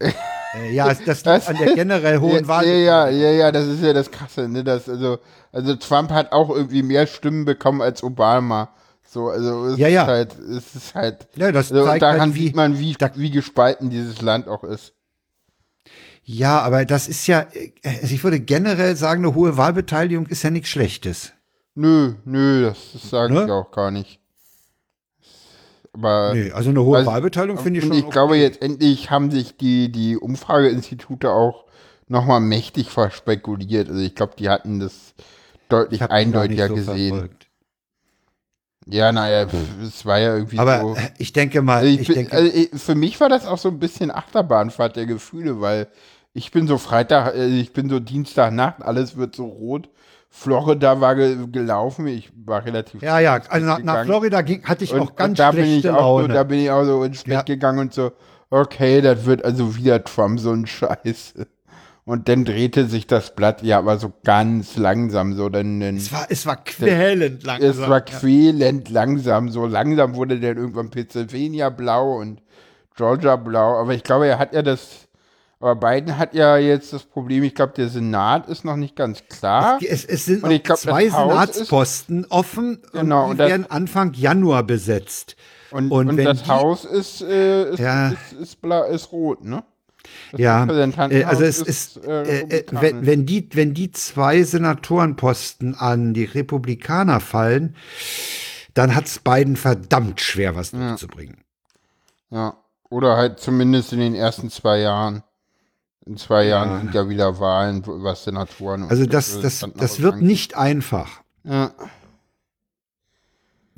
Äh, ja, *laughs* das liegt an der generell hohen ja, Wahl. ja, ja, ja, ja, das ist ja das Krasse, ne? Das, also, also Trump hat auch irgendwie mehr Stimmen bekommen als Obama. So, also es Ja, ja. ist halt, es ist halt. Ja, das also, zeigt daran halt, wie- sieht man, wie, da- wie gespalten dieses Land auch ist. Ja, aber das ist ja, also ich würde generell sagen, eine hohe Wahlbeteiligung ist ja nichts Schlechtes. Nö, nö, das, das sage Ne? ich auch gar nicht. Aber Nee, also eine hohe Also, Wahlbeteilung finde ich und schon. ich glaube, jetzt endlich haben sich die, die Umfrageinstitute auch nochmal mächtig verspekuliert. Also ich glaube, die hatten das deutlich eindeutiger so gesehen. verfolgt. Ja, naja, es war ja irgendwie Aber so. äh, ich denke mal, Also ich ich bin, denke, also ich, für mich war das auch so ein bisschen Achterbahnfahrt der Gefühle, weil ich bin so Freitag, äh, ich bin so Dienstagnacht, alles wird so rot. Florida war ge gelaufen, ich war relativ ja, ja, also nach, nach. Florida ging, hatte ich und, auch ganz da bin ich schlechte auch so, Laune. da bin ich auch so ins Bett Ja. gegangen und so, okay, das wird also wieder Trump so ein Scheiß. Und dann drehte sich das Blatt, ja, aber so ganz langsam, so dann, es war, es war quälend langsam. es war quälend langsam, so langsam wurde dann irgendwann Pennsylvania blau und Georgia blau, aber ich glaube, er hat ja das, aber Biden hat ja jetzt das Problem, ich glaube, der Senat ist noch nicht ganz klar. ja. es, es sind Und noch glaub, zwei Senatsposten offen Genau, und und die das- werden Anfang Januar besetzt. Und, Und und, das die- Haus ist, äh, ist, Ja. ist, ist, blau, ist rot, ne? Das Ja, äh, also es ist, äh, äh, äh, republikanisch. wenn, wenn, die, wenn die zwei Senatorenposten an die Republikaner fallen, dann hat es beiden verdammt schwer, was durchzubringen. Ja, oder halt zumindest in den ersten zwei Jahren. In zwei Ja. Jahren sind ja wieder Wahlen, was Senatoren und Also das, das, Repräsentanten das wird nicht einfach. Ja,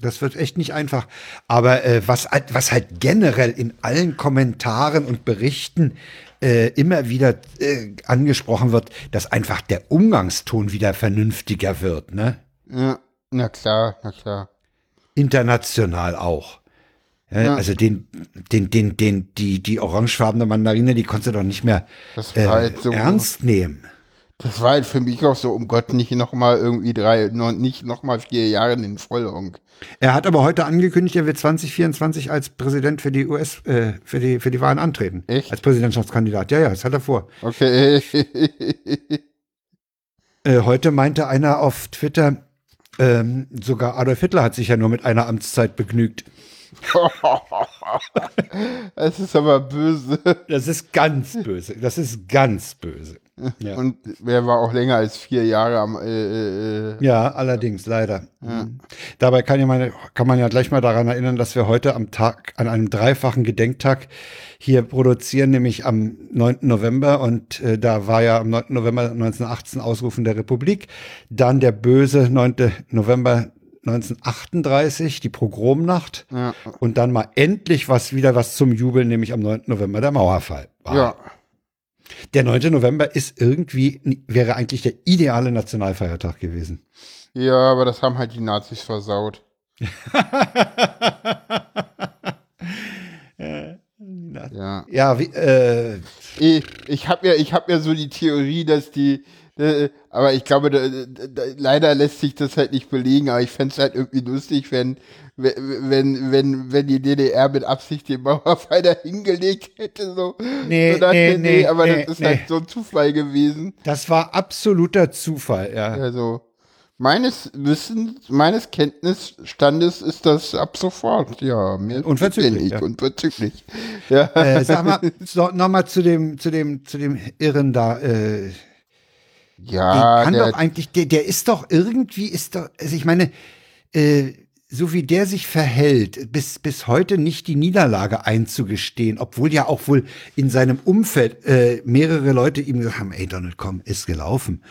Das wird echt nicht einfach. Aber äh, was, halt- was halt generell in allen Kommentaren und Berichten äh, immer wieder äh, angesprochen wird, dass einfach der Umgangston wieder vernünftiger wird, ne? Ja, na klar, na klar. International auch. Ja, ja. Also den, den, den, den, die, die orangefarbene Mandarine, die konntest du doch nicht mehr äh, halt so, ernst nehmen. Das war halt für mich auch so, um Gott, nicht nochmal irgendwie drei, nicht nochmal vier Jahre in den Vollhonk. Er hat aber heute angekündigt, er wird 2024 als Präsident für die US, äh, für die, für die Wahlen antreten. Echt? Als Präsidentschaftskandidat. Ja, ja, das hat er vor. Okay. *laughs* äh, heute meinte einer auf Twitter, ähm, sogar Adolf Hitler hat sich ja nur mit einer Amtszeit begnügt. *laughs* das ist aber böse. Das ist ganz böse. Das ist ganz böse. Ja. Und wer war auch länger als vier Jahre am. Äh, äh, äh ja, allerdings, leider. Ja. Mhm. Dabei kann, ja meine, kann man ja gleich mal daran erinnern, dass wir heute am Tag, an einem dreifachen Gedenktag hier produzieren, nämlich am 9. November. Und äh, da war ja am 9. November 1918 Ausrufen der Republik. Dann der böse 9. November 1938, die Pogromnacht. Ja. Und dann mal endlich was wieder was zum Jubeln, nämlich am 9. November der Mauerfall. War. Ja. Der 9. November ist irgendwie, wäre eigentlich der ideale Nationalfeiertag gewesen. Ja, aber das haben halt die Nazis versaut. *laughs* ja. Ja, wie, äh, ich, ich habe ja, ich habe ja so die Theorie, dass die, aber ich glaube, da, da, leider lässt sich das halt nicht belegen, aber ich fände es halt irgendwie lustig, wenn, wenn, wenn, wenn die DDR mit Absicht den Mauerfall *laughs* da hingelegt hätte. So. Nee, so nee, nee, nee, aber nee, das ist halt so ein Zufall gewesen. Das war absoluter Zufall, ja. Also, meines Wissens, meines Kenntnisstandes ist das ab sofort, ja. Mir unverzüglich. Ja. Unverzüglich. Ja. Äh, sag mal, *laughs* so, nochmal zu dem, zu dem, zu dem Irren da, äh, ja, der kann der, doch eigentlich, der, der ist doch irgendwie, ist doch, also ich meine, äh, so wie der sich verhält, bis, bis heute nicht die Niederlage einzugestehen, obwohl ja auch wohl in seinem Umfeld äh, mehrere Leute ihm gesagt haben, ey Donald, komm, ist gelaufen.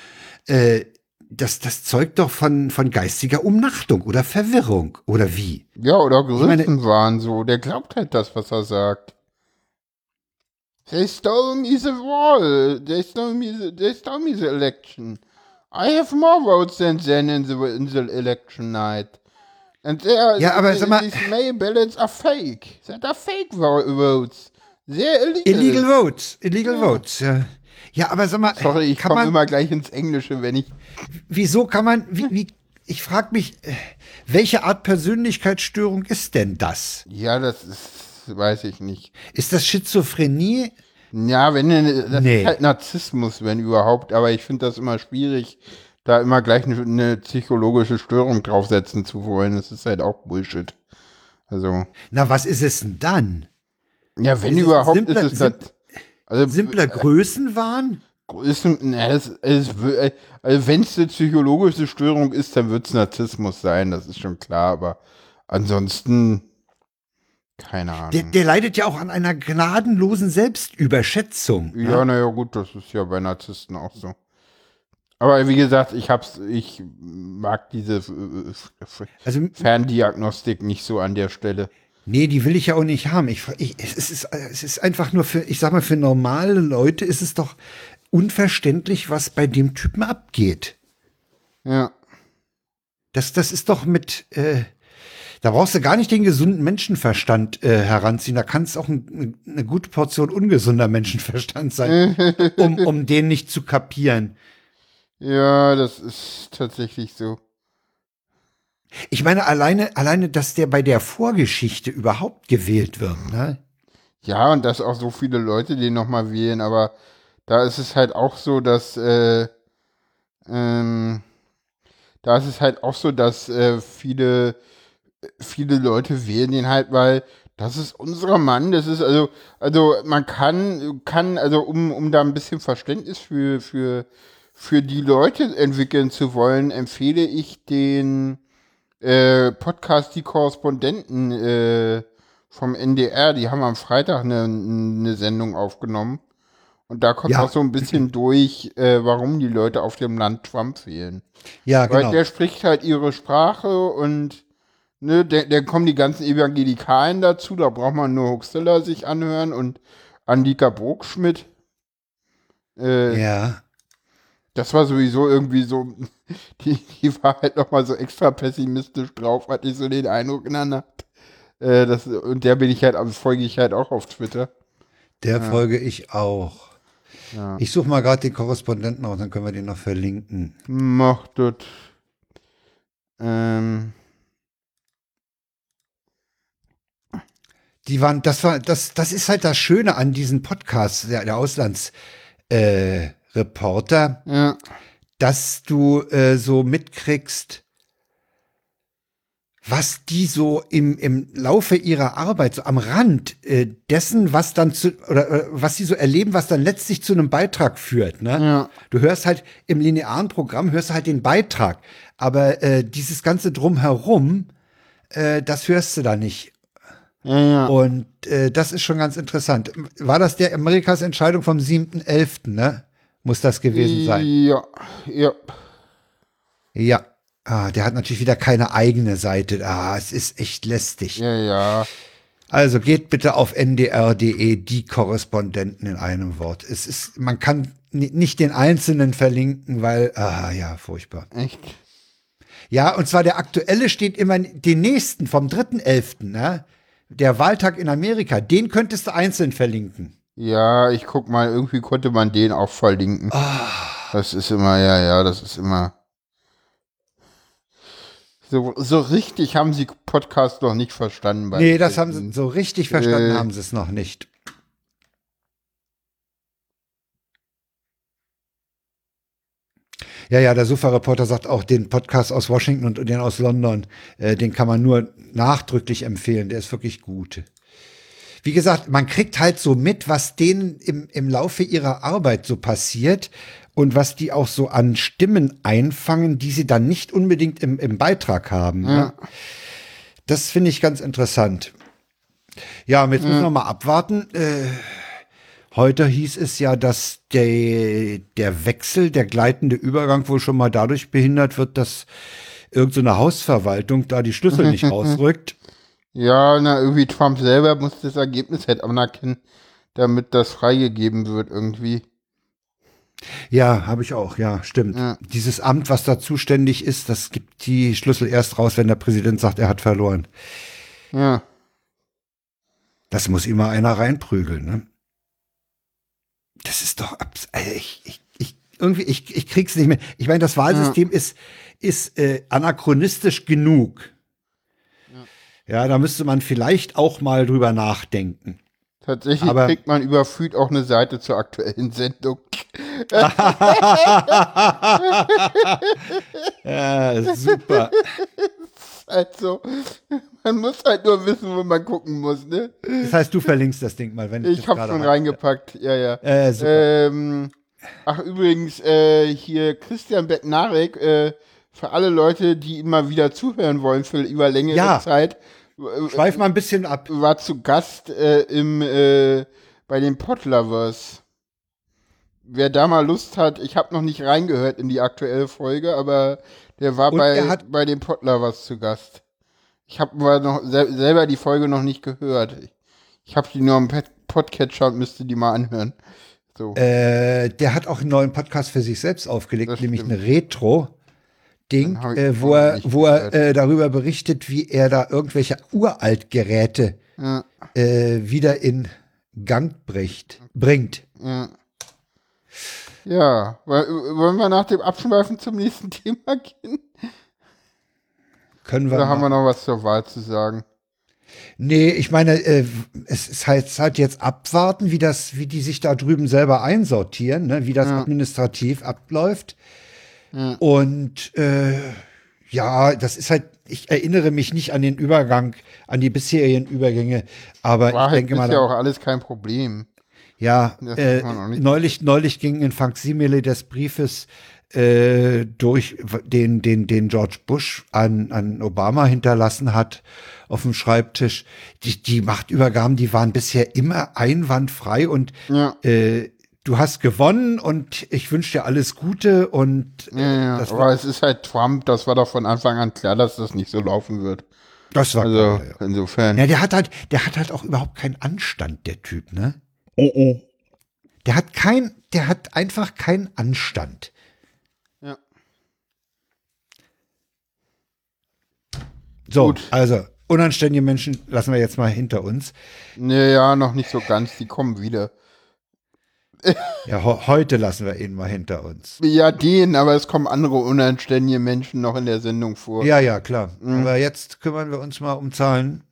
Äh, das, das zeugt doch von, von geistiger Umnachtung oder Verwirrung, oder wie? Ja, oder waren so. Der glaubt halt das, was er sagt. They stole me the wall. They stole me the, they stole me the election. I have more votes than them in the, in the election night. And they are, ja, aber sag mal, these mail ballots are fake. That are fake votes. They're illegal. Illegal votes. Illegal ja. votes, ja. Ja, aber sag mal. Sorry, ich komme immer gleich ins Englische, wenn ich. Wieso kann man, wie, wie ich frage mich, welche Art Persönlichkeitsstörung ist denn das? Ja, das ist weiß ich nicht. Ist das Schizophrenie? Ja, wenn das nee. ist halt Narzissmus, wenn überhaupt, aber ich finde das immer schwierig, da immer gleich eine, eine, psychologische Störung draufsetzen zu wollen. Das ist halt auch Bullshit. Also. Na, was ist es denn dann? Ja, wenn ist überhaupt simpler, ist es halt, also, simpler Größenwahn? Größen, na, es, es, also wenn es eine psychologische Störung ist, dann wird es Narzissmus sein, das ist schon klar, aber ansonsten keine Ahnung. Der, der, leidet ja auch an einer gnadenlosen Selbstüberschätzung. Ja, ja? naja, gut, das ist ja bei Narzissten auch so. Aber wie gesagt, ich hab's, ich mag diese äh, also, Ferndiagnostik nicht so an der Stelle. Nee, die will ich ja auch nicht haben. Ich, ich, es, ist, es ist einfach nur für, ich sag mal, für normale Leute ist es doch unverständlich, was bei dem Typen abgeht. Ja. Das, das ist doch mit, äh, da brauchst du gar nicht den gesunden Menschenverstand äh, heranziehen. Da kann es auch ein, eine gute Portion ungesunder Menschenverstand sein, *laughs* um, um den nicht zu kapieren. Ja, das ist tatsächlich so. Ich meine, alleine, alleine, dass der bei der Vorgeschichte überhaupt gewählt wird, ne? Ja, und dass auch so viele Leute den nochmal wählen, aber da ist es halt auch so, dass, äh, ähm, da ist es halt auch so, dass äh, viele viele Leute wählen den halt, weil das ist unser Mann, das ist also, also man kann, kann, also um, um da ein bisschen Verständnis für, für, für die Leute entwickeln zu wollen, empfehle ich den äh, Podcast Die Korrespondenten äh, vom NDR, die haben am Freitag eine, eine Sendung aufgenommen. Und da kommt ja. auch so ein bisschen durch, äh, warum die Leute auf dem Land Trump wählen. Ja, genau. Weil der spricht halt ihre Sprache und Ne, der, der kommen die ganzen Evangelikalen dazu, da braucht man nur Huxilla sich anhören und Andika Burgschmidt. Äh, ja. Das war sowieso irgendwie so, *laughs* die, die war halt nochmal so extra pessimistisch drauf, hatte ich so den Eindruck in der Nacht. Äh, das, und der bin ich halt, also folge ich halt auch auf Twitter. Der ja. folge ich auch. Ja. Ich suche mal gerade den Korrespondenten aus, dann können wir den noch verlinken. Mach das. Ähm. Die waren, das war, das, das ist halt das Schöne an diesen Podcasts der, der Auslandsreporter, äh, ja. dass du äh, so mitkriegst, was die so im, im Laufe ihrer Arbeit, so am Rand äh, dessen, was dann zu, oder äh, was sie so erleben, was dann letztlich zu einem Beitrag führt. Ne? Ja. Du hörst halt im linearen Programm, hörst halt den Beitrag, aber äh, dieses ganze Drumherum, äh, das hörst du da nicht. Ja, ja. Und äh, das ist schon ganz interessant. War das der Amerikas Entscheidung vom 7.11., ne? Muss das gewesen sein? Ja, ja. Ja. Ah, der hat natürlich wieder keine eigene Seite. Ah, es ist echt lästig. Ja, ja. Also geht bitte auf ndr.de die Korrespondenten in einem Wort. Es ist, man kann nicht den einzelnen verlinken, weil, ah ja, furchtbar. Echt? Ja, und zwar der aktuelle steht immer den nächsten vom 3.11., ne? Der Wahltag in Amerika, den könntest du einzeln verlinken. Ja, ich guck mal, irgendwie konnte man den auch verlinken. Ah. Das ist immer, ja, ja, das ist immer. So, so richtig haben sie Podcast noch nicht verstanden. Nee, das haben sie, so richtig verstanden äh, haben sie es noch nicht. Ja, ja, der Sofa-Reporter sagt auch, den Podcast aus Washington und den aus London, äh, den kann man nur nachdrücklich empfehlen. Der ist wirklich gut. Wie gesagt, man kriegt halt so mit, was denen im, im Laufe ihrer Arbeit so passiert und was die auch so an Stimmen einfangen, die sie dann nicht unbedingt im, im Beitrag haben. Ne? Ja. Das finde ich ganz interessant. Ja, jetzt ja. müssen wir mal abwarten. Äh, heute hieß es ja, dass der, der Wechsel, der gleitende Übergang wohl schon mal dadurch behindert wird, dass irgendeine so Hausverwaltung da die Schlüssel nicht *laughs* rausrückt. Ja, na, irgendwie Trump selber muss das Ergebnis halt anerkennen, damit das freigegeben wird irgendwie. Ja, habe ich auch, ja, stimmt. Ja. Dieses Amt, was da zuständig ist, das gibt die Schlüssel erst raus, wenn der Präsident sagt, er hat verloren. Ja. Das muss immer einer reinprügeln, ne? Das ist doch, also ich, ich, ich, irgendwie, ich, ich krieg's nicht mehr. Ich meine, das Wahlsystem ja. ist, ist äh, anachronistisch genug. Ja. ja, da müsste man vielleicht auch mal drüber nachdenken. Tatsächlich Aber kriegt man über Feed auch eine Seite zur aktuellen Sendung. *laughs* ja, super. Also, man muss halt nur wissen, wo man gucken muss, ne? Das heißt, du verlinkst das Ding mal, wenn ich Ich hab's schon reingepackt, ja, ja. Äh, ähm, ach, übrigens, äh, hier Christian Bettnarek, äh, für alle Leute, die immer wieder zuhören wollen für über längere ja. Zeit, Schweif mal ein bisschen ab. War zu Gast äh, im, äh, bei den Podlovers. Wer da mal Lust hat, ich habe noch nicht reingehört in die aktuelle Folge, aber der war bei, hat, bei den Podlovers zu Gast. Ich habe noch sel selber die Folge noch nicht gehört. Ich, habe die nur im Podcatcher und müsste die mal anhören. So. Äh, der hat auch einen neuen Podcast für sich selbst aufgelegt, nämlich eine Retro. Ding, äh, wo er, wo er äh, darüber berichtet, wie er da irgendwelche Uraltgeräte ja. äh, wieder in Gang bricht, bringt. Ja. Ja, wollen wir nach dem Abschweifen zum nächsten *laughs* Thema gehen? Können wir. Da haben wir noch was zur Wahl zu sagen. Nee, ich meine, äh, es ist halt, halt, jetzt abwarten, wie das, wie die sich da drüben selber einsortieren, ne? wie das ja. administrativ abläuft. Und äh, ja, das ist halt, ich erinnere mich nicht an den Übergang, an die bisherigen Übergänge, aber War ich denke mal. Das ist ja auch alles kein Problem. Ja, äh, neulich, neulich ging ein Faksimile des Briefes äh, durch den, den, den George Bush an, an Obama hinterlassen hat auf dem Schreibtisch. Die, die Machtübergaben, die waren bisher immer einwandfrei und ja. äh, du hast gewonnen und ich wünsche dir alles Gute und äh, ja, ja. aber es ist halt Trump, das war doch von Anfang an klar, dass das nicht so laufen wird. Das war also klar, ja. insofern. Ja, der hat halt, der hat halt auch überhaupt keinen Anstand, der Typ, ne? Oh oh. Der hat kein, der hat einfach keinen Anstand. Ja. So, Gut. also unanständige Menschen lassen wir jetzt mal hinter uns. Naja, noch nicht so ganz, die kommen wieder. *laughs* Ja, heute lassen wir ihn mal hinter uns. Ja, den, aber es kommen andere unanständige Menschen noch in der Sendung vor. Ja, ja, klar. Mhm. Aber jetzt kümmern wir uns mal um Zahlen.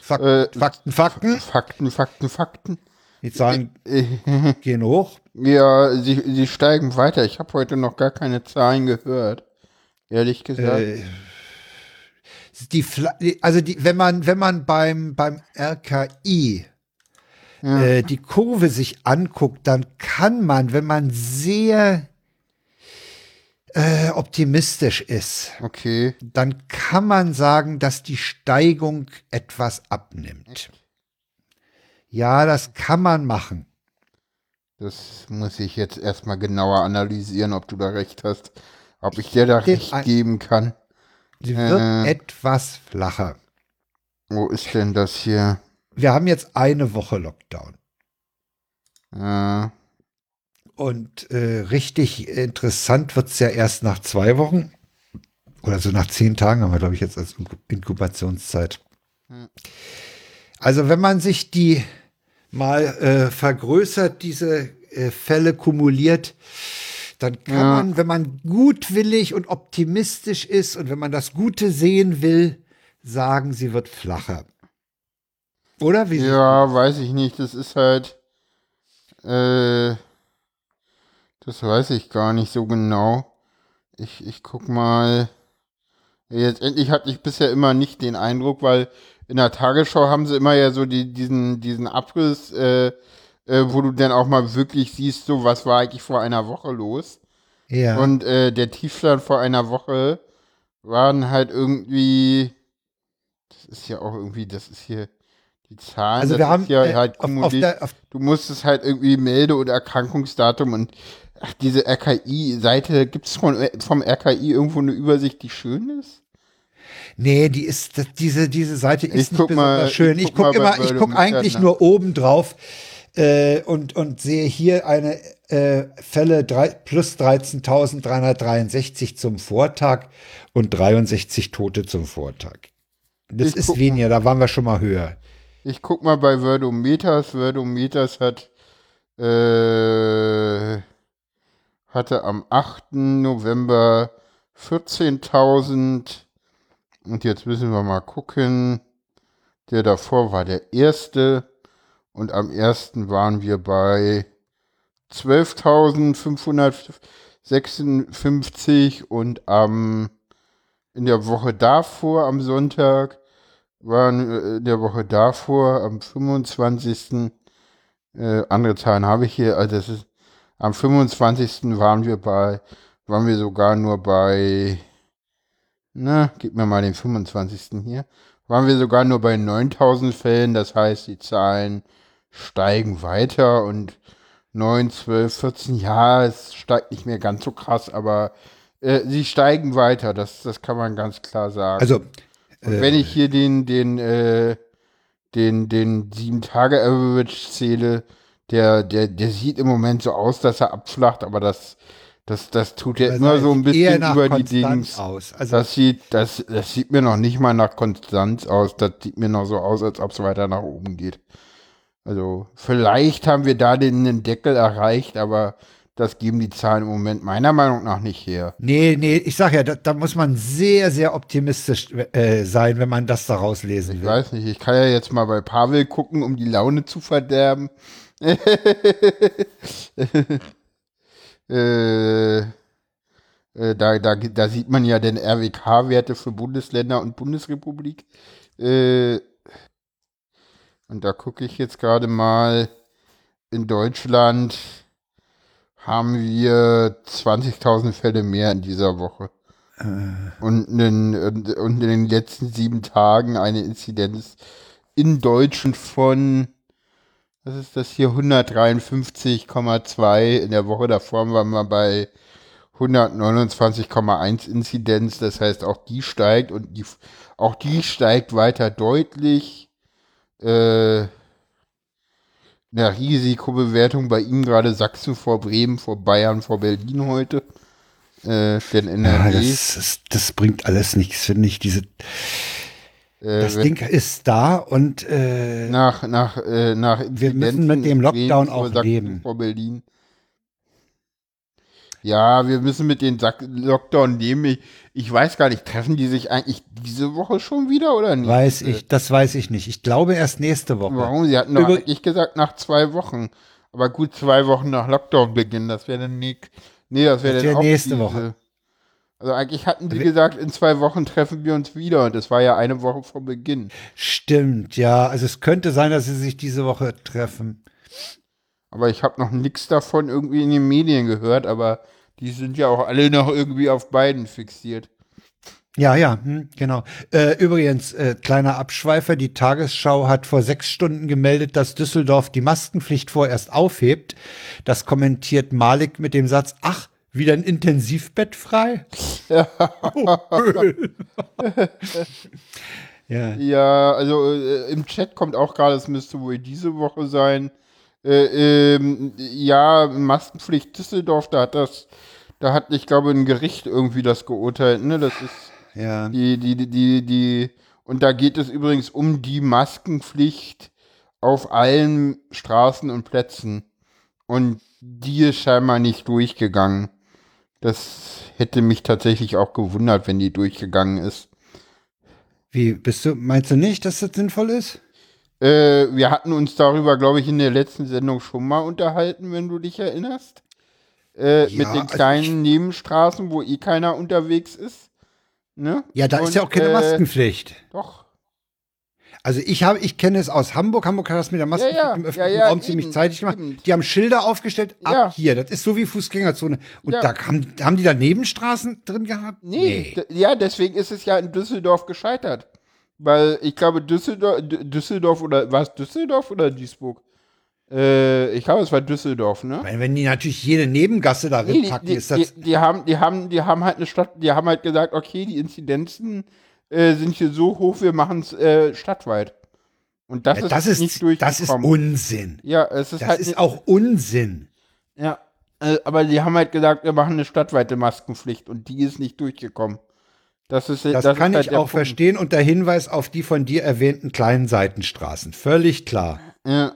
Fakten, äh, Fakten, Fakten. Fakten, Fakten, Fakten. Die Zahlen *laughs* gehen hoch. Ja, sie, sie steigen weiter. Ich habe heute noch gar keine Zahlen gehört. Ehrlich gesagt. Äh, die, also die, wenn man, wenn man beim, beim RKI äh, die Kurve sich anguckt, dann kann man, wenn man sehr äh, optimistisch ist, okay. dann kann man sagen, dass die Steigung etwas abnimmt. Ja, das kann man machen. Das muss ich jetzt erstmal genauer analysieren, ob du da recht hast. Ob ich dir da Den recht geben kann. Sie wird Äh. etwas flacher. Wo ist denn das hier? Wir haben jetzt eine Woche Lockdown. Äh, Und äh, richtig interessant wird es ja erst nach zwei Wochen. Oder so nach zehn Tagen haben wir, glaube ich, jetzt als Inku- Inkubationszeit. Also wenn man sich die mal äh, vergrößert, diese äh, Fälle kumuliert, dann kann Ja. man, wenn man gutwillig und optimistisch ist und wenn man das Gute sehen will, sagen, sie wird flacher. Oder? Wie ja, weiß ich nicht. Das ist halt. Äh, das weiß ich gar nicht so genau. Ich, ich guck mal. Jetzt endlich hatte ich bisher immer nicht den Eindruck, weil in der Tagesschau haben sie immer ja so die, diesen, diesen Abriss, äh, äh, wo du dann auch mal wirklich siehst, so was war eigentlich vor einer Woche los. ja. Und äh, der Tiefstand vor einer Woche waren halt irgendwie, das ist ja auch irgendwie, das ist hier die Zahlen, also wir haben ja äh, halt auf, auf der, auf, du musst es halt irgendwie Melde- oder Erkrankungsdatum und ach, diese RKI-Seite, gibt es vom, vom RKI irgendwo eine Übersicht, die schön ist? Nee, die ist, diese, diese Seite ist Ich nicht guck besonders mal- schön. ich guck gucke bei immer, ich gucke eigentlich nur oben drauf äh, und, und sehe hier eine äh, Fälle drei, plus 13.363 zum Vortag und 63 Tote zum Vortag. Das Ich ist guck weniger, da waren wir schon mal höher. Ich guck mal bei Wordometers. Wordometers hat äh, hatte am 8. November 14.000 und jetzt müssen wir mal gucken. Der davor war der erste und am ersten waren wir bei 12.556 und am in der Woche davor am Sonntag waren äh, in der Woche davor, am 25. Äh, andere Zahlen habe ich hier, also das ist, am 25. waren wir bei, waren wir sogar nur bei, na, gib mir mal den 25. hier, waren wir sogar nur bei 9000 Fällen, das heißt, die Zahlen steigen weiter und 9, 12, 14, ja, es steigt nicht mehr ganz so krass, aber äh, sie steigen weiter, das, das kann man ganz klar sagen. Also, Und wenn ich hier den, den, äh, den, den sieben Tage Average zähle, der, der, der sieht im Moment so aus, dass er abflacht, aber das, das, das tut er immer so ein bisschen über die Konstanz Dings. aus. Also, Das sieht, das, das sieht mir noch nicht mal nach Konstanz aus. Das sieht mir noch so aus, als ob es weiter nach oben geht. Also, vielleicht haben wir da den, den Deckel erreicht, aber das geben die Zahlen im Moment meiner Meinung nach nicht her. nee, nee, ich sag ja, da, da muss man sehr, sehr optimistisch äh, sein, wenn man das daraus lesen Ich will. weiß nicht, ich kann ja jetzt mal bei Pavel gucken, um die Laune zu verderben. *laughs* äh, äh, da, da, da sieht man ja den RWK-Werte für Bundesländer und Bundesrepublik. Äh, und da gucke ich jetzt gerade mal, in Deutschland haben wir 20.000 Fälle mehr in dieser Woche. Und in, und und in den letzten sieben Tagen eine Inzidenz in Deutschen von, was ist das hier, 153,2. In der Woche davor waren wir bei 129,1 Inzidenz. Das heißt, auch die steigt und die, auch die steigt weiter deutlich. Äh, in der Risikobewertung bei ihm gerade Sachsen vor Bremen, vor Bayern, vor Berlin heute. Äh, denn Ja, NRW. das, ist, das bringt alles nichts, finde ich. Diese, Das wenn- Ding ist da und äh, nach, nach, äh, nach Wir müssen mit dem Lockdown auch leben. Frau Berlin. Ja, wir müssen mit dem Sack Lockdown leben. Ich, ich weiß gar nicht, treffen die sich eigentlich diese Woche schon wieder oder nicht? weiß Äh, ich, das weiß ich nicht. Ich glaube erst nächste Woche. Warum? Sie hatten doch eigentlich gesagt nach zwei Wochen. Aber gut, zwei Wochen nach Lockdown-Beginn, das wäre dann nicht. Nee, das wäre dann wär auch nächste diese- Woche. Also eigentlich hatten sie Wir- gesagt, in zwei Wochen treffen wir uns wieder und das war ja eine Woche vor Beginn. Stimmt, ja. Also es könnte sein, dass sie sich diese Woche treffen. Aber ich habe noch nichts davon irgendwie in den Medien gehört, aber die sind ja auch alle noch irgendwie auf beiden fixiert. Ja, ja, hm, genau. Äh, übrigens, äh, kleiner Abschweifer, die Tagesschau hat vor sechs Stunden gemeldet, dass Düsseldorf die Maskenpflicht vorerst aufhebt. Das kommentiert Malik mit dem Satz, ach, wieder ein Intensivbett frei? Oh, *laughs* Öl. ja, Ja, also äh, im Chat kommt auch gerade, es müsste wohl diese Woche sein. Äh, ähm, ja, Maskenpflicht Düsseldorf, da hat das, da hat, ich glaube, ein Gericht irgendwie das geurteilt, ne? Das ist ja. die, die, die, die, die, und da geht es übrigens um die Maskenpflicht auf allen Straßen und Plätzen. Und die ist scheinbar nicht durchgegangen. Das hätte mich tatsächlich auch gewundert, wenn die durchgegangen ist. Wie, bist du, meinst du nicht, dass das sinnvoll ist? Äh, wir hatten uns darüber, glaube ich, in der letzten Sendung schon mal unterhalten, wenn du dich erinnerst. Äh, Ja, mit den also kleinen ich- Nebenstraßen, wo eh keiner unterwegs ist. Ne? Ja, da ist ja auch keine äh, Maskenpflicht. Doch. Also ich habe, ich kenne es aus Hamburg. Hamburg hat das mit der Maskenpflicht ja, im ja, öffentlichen ja, Raum ziemlich eben, zeitig gemacht. eben. Die haben Schilder aufgestellt, ab Ja. hier. Das ist so wie Fußgängerzone. Und da haben, haben die da Nebenstraßen drin gehabt? Nee, d- ja, deswegen ist es ja in Düsseldorf gescheitert. Weil ich glaube, Düsseldorf, Düsseldorf oder war es Düsseldorf oder Duisburg? Äh, ich glaube, es war Düsseldorf, ne? Weil wenn die natürlich jede Nebengasse darin Nee, die, packen, die, ist das. die, die, haben, die, haben, die haben halt eine Stadt, die haben halt gesagt, okay, die Inzidenzen äh, sind hier so hoch, wir machen es äh, stadtweit. Und das, Ja, ist das ist, nicht das ist durchgekommen. Unsinn. ja, es ist Das halt ist auch Unsinn. Ja, äh, aber die haben halt gesagt, wir machen eine stadtweite Maskenpflicht und die ist nicht durchgekommen. Das ist Das, ist kann halt ich der auch Punkt. verstehen unter Hinweis auf die von dir erwähnten kleinen Seitenstraßen. Völlig klar. Ja.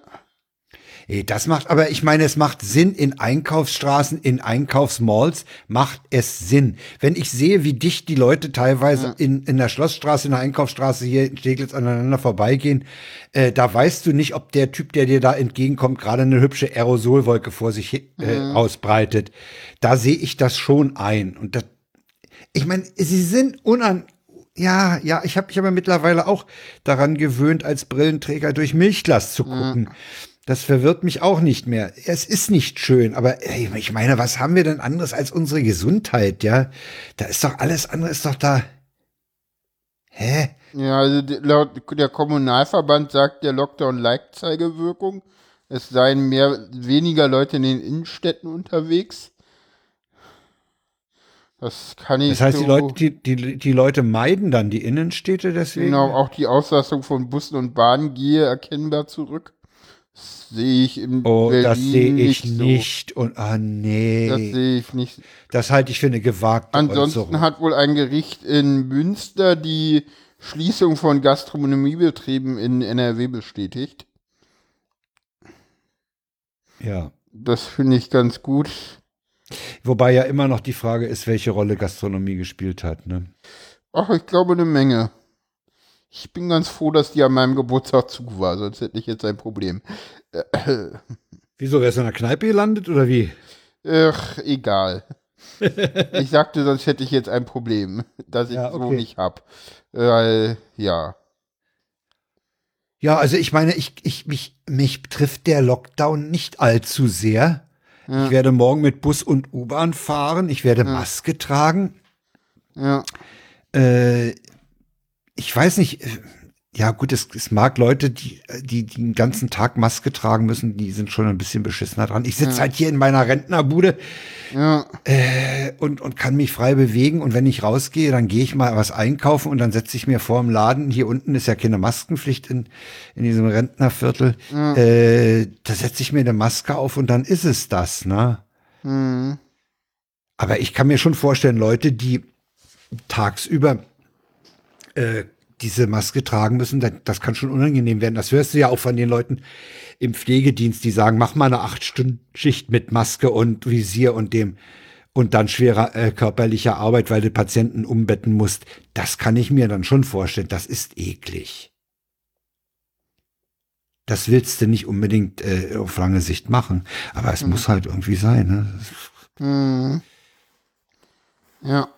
Ey, das macht, aber ich meine, es macht Sinn in Einkaufsstraßen, in Einkaufsmalls, macht es Sinn. Wenn ich sehe, wie dicht die Leute teilweise in, in der Schlossstraße, in der Einkaufsstraße hier in Steglitz aneinander vorbeigehen, äh, da weißt du nicht, ob der Typ, der dir da entgegenkommt, gerade eine hübsche Aerosolwolke vor sich äh, ausbreitet. Da sehe ich das schon ein. Und das, ich meine, sie sind unan, ja, ja, ich habe mich aber mittlerweile auch daran gewöhnt, als Brillenträger durch Milchglas zu gucken. Das verwirrt mich auch nicht mehr. Es ist nicht schön, aber ey, ich meine, was haben wir denn anderes als unsere Gesundheit, ja? Da ist doch alles andere ist doch da. Hä? Ja, also die- laut der Kommunalverband sagt der Lockdown Leitzeigewirkung. Es seien mehr, weniger Leute in den Innenstädten unterwegs. Das kann ich Das heißt, die so, Leute, die, die, die Leute meiden dann die Innenstädte deswegen. genau, auch die Auslastung von Bussen und Bahnen gehe erkennbar zurück. Das sehe ich in Oh, Berlin das sehe ich nicht. nicht. Und ah So. Das nee. sehe ich nicht. Das halte ich für eine gewagte Ansonsten Äußerung. hat wohl ein Gericht in Münster die Schließung von Gastronomiebetrieben in NRW bestätigt. Ja. Das finde ich ganz gut. Wobei ja immer noch die Frage ist, welche Rolle Gastronomie gespielt hat. Ne? Ach, ich glaube eine Menge. Ich bin ganz froh, dass die an meinem Geburtstag zu war, sonst hätte ich jetzt ein Problem. *clears throat* Wieso, wärst du in der Kneipe gelandet oder wie? Ach, egal. *laughs* ich sagte, sonst hätte ich jetzt ein Problem, das ich Ja, so okay. nicht hab. Weil, ja. Ja, also ich meine, ich, ich, mich, mich trifft der Lockdown nicht allzu sehr. Ja. Ich werde morgen mit Bus und U-Bahn fahren. Ich werde Maske tragen. Ja, Äh, ich weiß nicht, äh, ja gut, es, es mag Leute, die, äh, die, die den ganzen Tag Maske tragen müssen, die sind schon ein bisschen beschissener dran. Ich sitze halt hier in meiner Rentnerbude ja, äh, und, und kann mich frei bewegen. Und wenn ich rausgehe, dann gehe ich mal was einkaufen und dann setze ich mir vor im Laden. Hier unten ist ja keine Maskenpflicht in, in diesem Rentnerviertel. Äh, da setze ich mir eine Maske auf und dann ist es das, ne? hm, Aber ich kann mir schon vorstellen, Leute, die tagsüber äh, diese Maske tragen müssen, das kann schon unangenehm werden. Das hörst du ja auch von den Leuten im Pflegedienst, die sagen, mach mal eine acht Stunden Schicht mit Maske und Visier und dem und dann schwerer äh, körperlicher Arbeit, weil du Patienten umbetten musst. Das kann ich mir dann schon vorstellen. Das ist eklig. Das willst du nicht unbedingt äh, auf lange Sicht machen, aber es mhm. muss halt irgendwie sein. Ne? Mhm. Ja.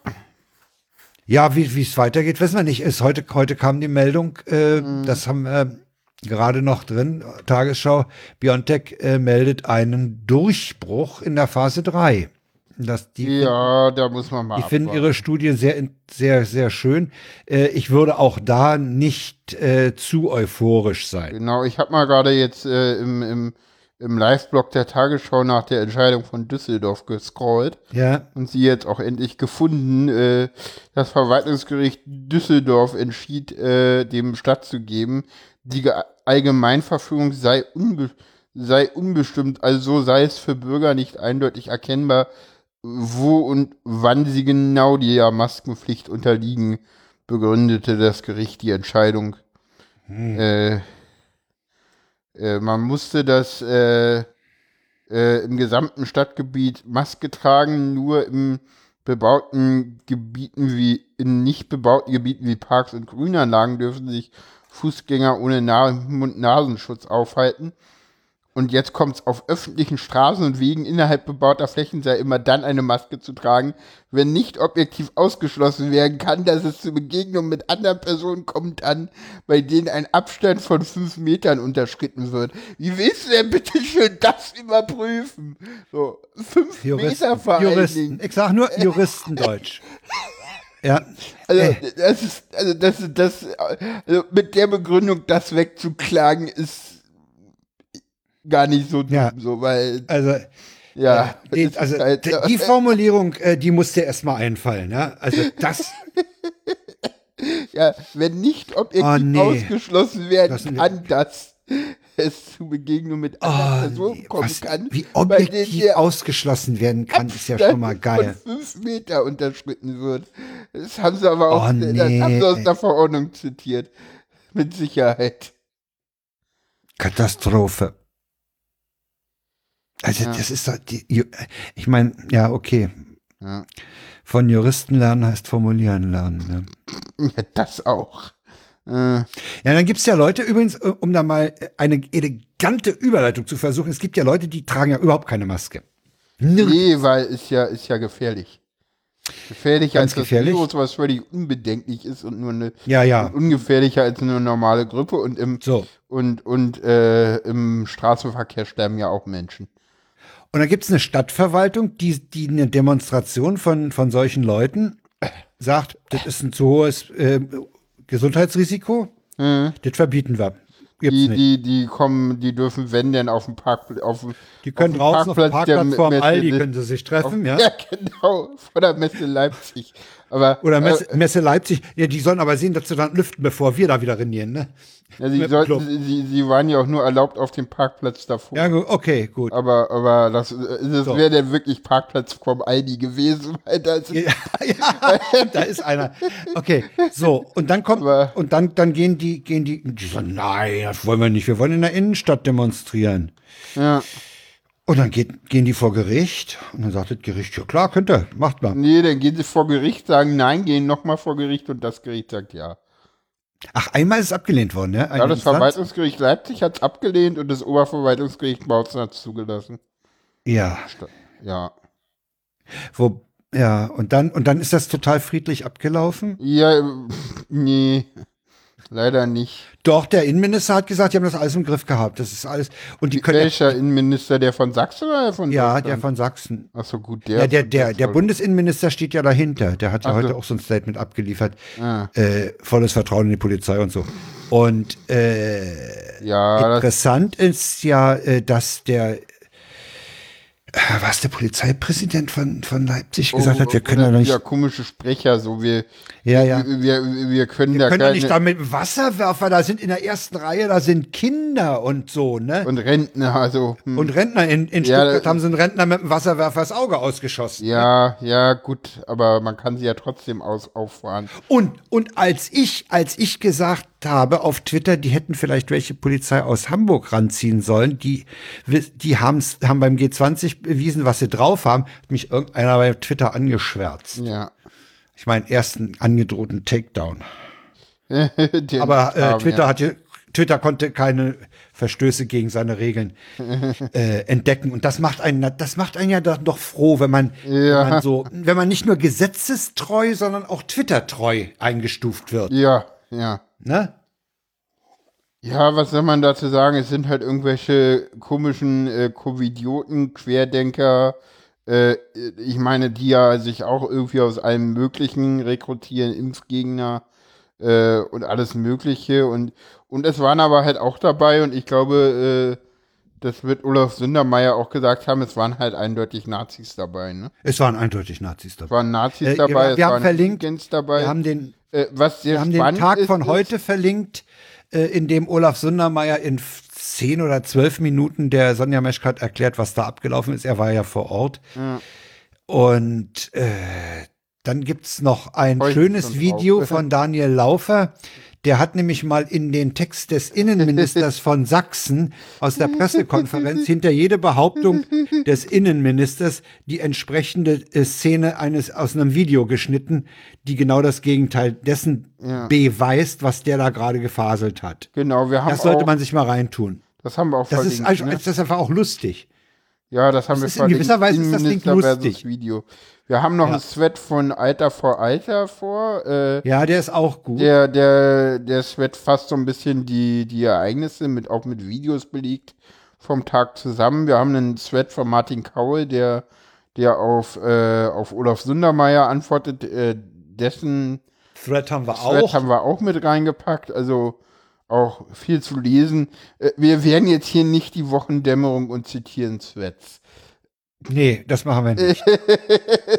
Ja, wie es weitergeht, wissen wir nicht. Ist heute, heute kam die Meldung, äh, mhm. das haben wir gerade noch drin, Tagesschau, BioNTech äh, meldet einen Durchbruch in der Phase 3. Das, die ja, da muss man mal. Die finden ihre Studie sehr, sehr, sehr schön. Äh, ich würde auch da nicht äh, zu euphorisch sein. Genau, ich habe mal gerade jetzt äh, im, im, im Live-Blog der Tagesschau nach der Entscheidung von Düsseldorf gescrollt. Ja. Und sie jetzt auch endlich gefunden. Äh, das Verwaltungsgericht Düsseldorf entschied, äh, dem stattzugeben, die Allgemeinverfügung sei, unbe sei unbestimmt, also so sei es für Bürger nicht eindeutig erkennbar, wo und wann sie genau der Maskenpflicht unterliegen, begründete das Gericht die Entscheidung. Hm. Äh, äh, man musste das äh, äh, im gesamten Stadtgebiet Maske tragen, nur im bebauten Gebieten wie in nicht bebauten Gebieten wie Parks und Grünanlagen dürfen sich Fußgänger ohne Mund-Nasenschutz aufhalten. Und jetzt kommt es auf öffentlichen Straßen und Wegen innerhalb bebauter Flächen sei immer dann eine Maske zu tragen, wenn nicht objektiv ausgeschlossen werden kann, dass es zu Begegnungen mit anderen Personen kommt an, bei denen ein Abstand von fünf Metern unterschritten wird. Wie willst du denn bitte schön das überprüfen? So, fünf Juristen, Meter vor Juristen. Ich sag nur Juristendeutsch. *laughs* Ja. Also, äh. das ist, also, das, das, also, mit der Begründung, das wegzuklagen, ist gar nicht so ja. so, weil. Also. Ja, die, also halt, die, Formulierung, äh, die musste erstmal einfallen, ja. Also das. *laughs* ja, wenn nicht objektiv oh, nee. ausgeschlossen werden das kann, dass es zu Begegnungen mit anderen oh, Personen nee. kommen Was, kann. Wie objektiv ausgeschlossen werden kann, ist ja schon mal geil. Von fünf Meter unterschritten wird. Das haben sie aber auch, oh, nee. das haben sie aus der Verordnung zitiert. Mit Sicherheit. Katastrophe. Also ja. das ist doch die, ich meine, ja, okay. Ja. Von Juristen lernen heißt formulieren lernen. Ne? Ja, das auch. Äh. Ja, dann gibt es ja Leute, übrigens, äh, um da mal eine elegante Überleitung zu versuchen, es gibt ja Leute, die tragen ja überhaupt keine Maske. Nee, weil ist ja, ist ja gefährlich. Gefährlicher Ganz als gefährlich. das Virus, was völlig unbedenklich ist und nur eine ja, ja. ungefährlicher als eine normale Grippe und im so. und und äh, im Straßenverkehr sterben ja auch Menschen. Und dann gibt es eine Stadtverwaltung, die, die eine Demonstration von, von solchen Leuten sagt, das ist ein zu hohes äh, Gesundheitsrisiko, mhm. das verbieten wir. die, die, die kommen, die dürfen, wenn denn, auf dem Parkplatz. Auf, die können draußen auf dem Parkplatz vor dem Aldi können sie sich treffen, auf, ja. *laughs* Ja, genau, vor der Messe Leipzig. Aber, Oder Messe, äh, Messe Leipzig, ja, die sollen aber sehen, dass sie dann lüften, bevor wir da wieder renieren, ne? Ja, sie, sollten, sie, sie waren ja auch nur erlaubt auf dem Parkplatz davor. Ja, okay, gut. Aber, aber das, das so. wäre dann wirklich Parkplatz vom Aldi gewesen. *laughs* Weil das ja, *laughs* ja, da ist einer. Okay, so. Und dann kommt, aber und dann, dann gehen die, gehen die, die sagen, nein, das wollen wir nicht. Wir wollen in der Innenstadt demonstrieren. Ja. Und dann geht, gehen die vor Gericht und dann sagt das Gericht, ja klar, könnt ihr, macht mal. Nee, dann gehen sie vor Gericht, sagen nein, gehen nochmal vor Gericht und das Gericht sagt ja. Ach, einmal ist es abgelehnt worden, ne? Eine ja, das Instanz? Verwaltungsgericht Leipzig hat es abgelehnt und das Oberverwaltungsgericht Bautzen hat es zugelassen. Ja. Ja. Wo, ja, und dann, und dann ist das total friedlich abgelaufen? Ja, nee. Leider nicht. Doch, der Innenminister hat gesagt, die haben das alles im Griff gehabt. Das ist alles. Und die können Welcher Innenminister, der von Sachsen oder von Ja, der von Sachsen. Ach so, gut, der. Ja, der, der, der Bundesinnenminister steht ja dahinter. Der hat ja Ach heute so. auch so ein Statement abgeliefert. Ah. Äh, volles Vertrauen in die Polizei und so. Und äh, ja, interessant ist ja, äh, dass der was der Polizeipräsident von, von Leipzig gesagt hat, wir können ja nicht. Ja, komische Sprecher, so wir, Ja, ja. wir, wir, wir können Wir da können keine, nicht da mit Wasserwerfer, da sind in der ersten Reihe, da sind Kinder und so, ne? und Rentner, also, hm. Und Rentner, in, in Ja, Stuttgart haben sie einen Rentner mit dem Wasserwerfer das Auge ausgeschossen. ja, ja, gut, aber man kann sie ja trotzdem aus, auffahren. Und, und als ich, als ich gesagt habe auf Twitter, die hätten vielleicht welche Polizei aus Hamburg ranziehen sollen, die, die haben's, haben beim G20 bewiesen, was sie drauf haben, hat mich irgendeiner bei Twitter angeschwärzt. Ja. Ich meine, ersten angedrohten Takedown. *laughs* Aber äh, Twitter hatte, Twitter konnte keine Verstöße gegen seine Regeln *laughs* äh, entdecken. Und das macht einen, das macht einen ja doch, doch froh, wenn man, Ja. wenn man so, wenn man nicht nur gesetzestreu, sondern auch Twitter-treu eingestuft wird. Ja, ja. Ne? Ja, was soll man dazu sagen? Es sind halt irgendwelche komischen äh, Covidioten, Querdenker, äh, ich meine, die ja sich auch irgendwie aus allem Möglichen rekrutieren, Impfgegner äh, und alles Mögliche. Und, und es waren aber halt auch dabei und ich glaube, äh, das wird Olaf Sündermeier auch gesagt haben, es waren halt eindeutig Nazis dabei, ne? Es waren eindeutig Nazis dabei. Es waren Nazis Äh, dabei, wir- es haben waren verlinkt- dabei. Wir haben den, äh, was wir haben den Tag ist, von heute verlinkt, äh, in dem Olaf Sundermeier in zehn oder zwölf Minuten der Sonja Meschkat erklärt, was da abgelaufen ist. Er war ja vor Ort. Und äh, dann gibt's noch ein mich schönes Video von Daniel Laufer. Der hat nämlich mal in den Text des Innenministers von Sachsen aus der Pressekonferenz *laughs* hinter jede Behauptung des Innenministers die entsprechende äh, Szene eines aus einem Video geschnitten, die genau das Gegenteil dessen beweist, was der da gerade gefaselt hat. genau, wir haben Das sollte auch, man sich mal reintun. das haben wir auch Das ist, also, ne? das ist einfach auch lustig. Ja, das haben Das wir ist in gewisser Weise ist das Ding lustig. Video. Wir haben noch Ja. ein Sweat von Alter vor Alter vor. Äh, Ja, der ist auch gut. der, der, der Sweat fasst so ein bisschen die, die Ereignisse mit, auch mit Videos belegt vom Tag zusammen. Wir haben einen Sweat von Martin Kaul, der, der auf, äh, auf Olaf Sundermeier antwortet. Äh, dessen Thread haben wir Thread auch. haben wir auch mit reingepackt. Also auch viel zu lesen. Äh, wir werden jetzt hier nicht die Wochendämmerung und zitieren Threads. Nee, das machen wir nicht. *laughs*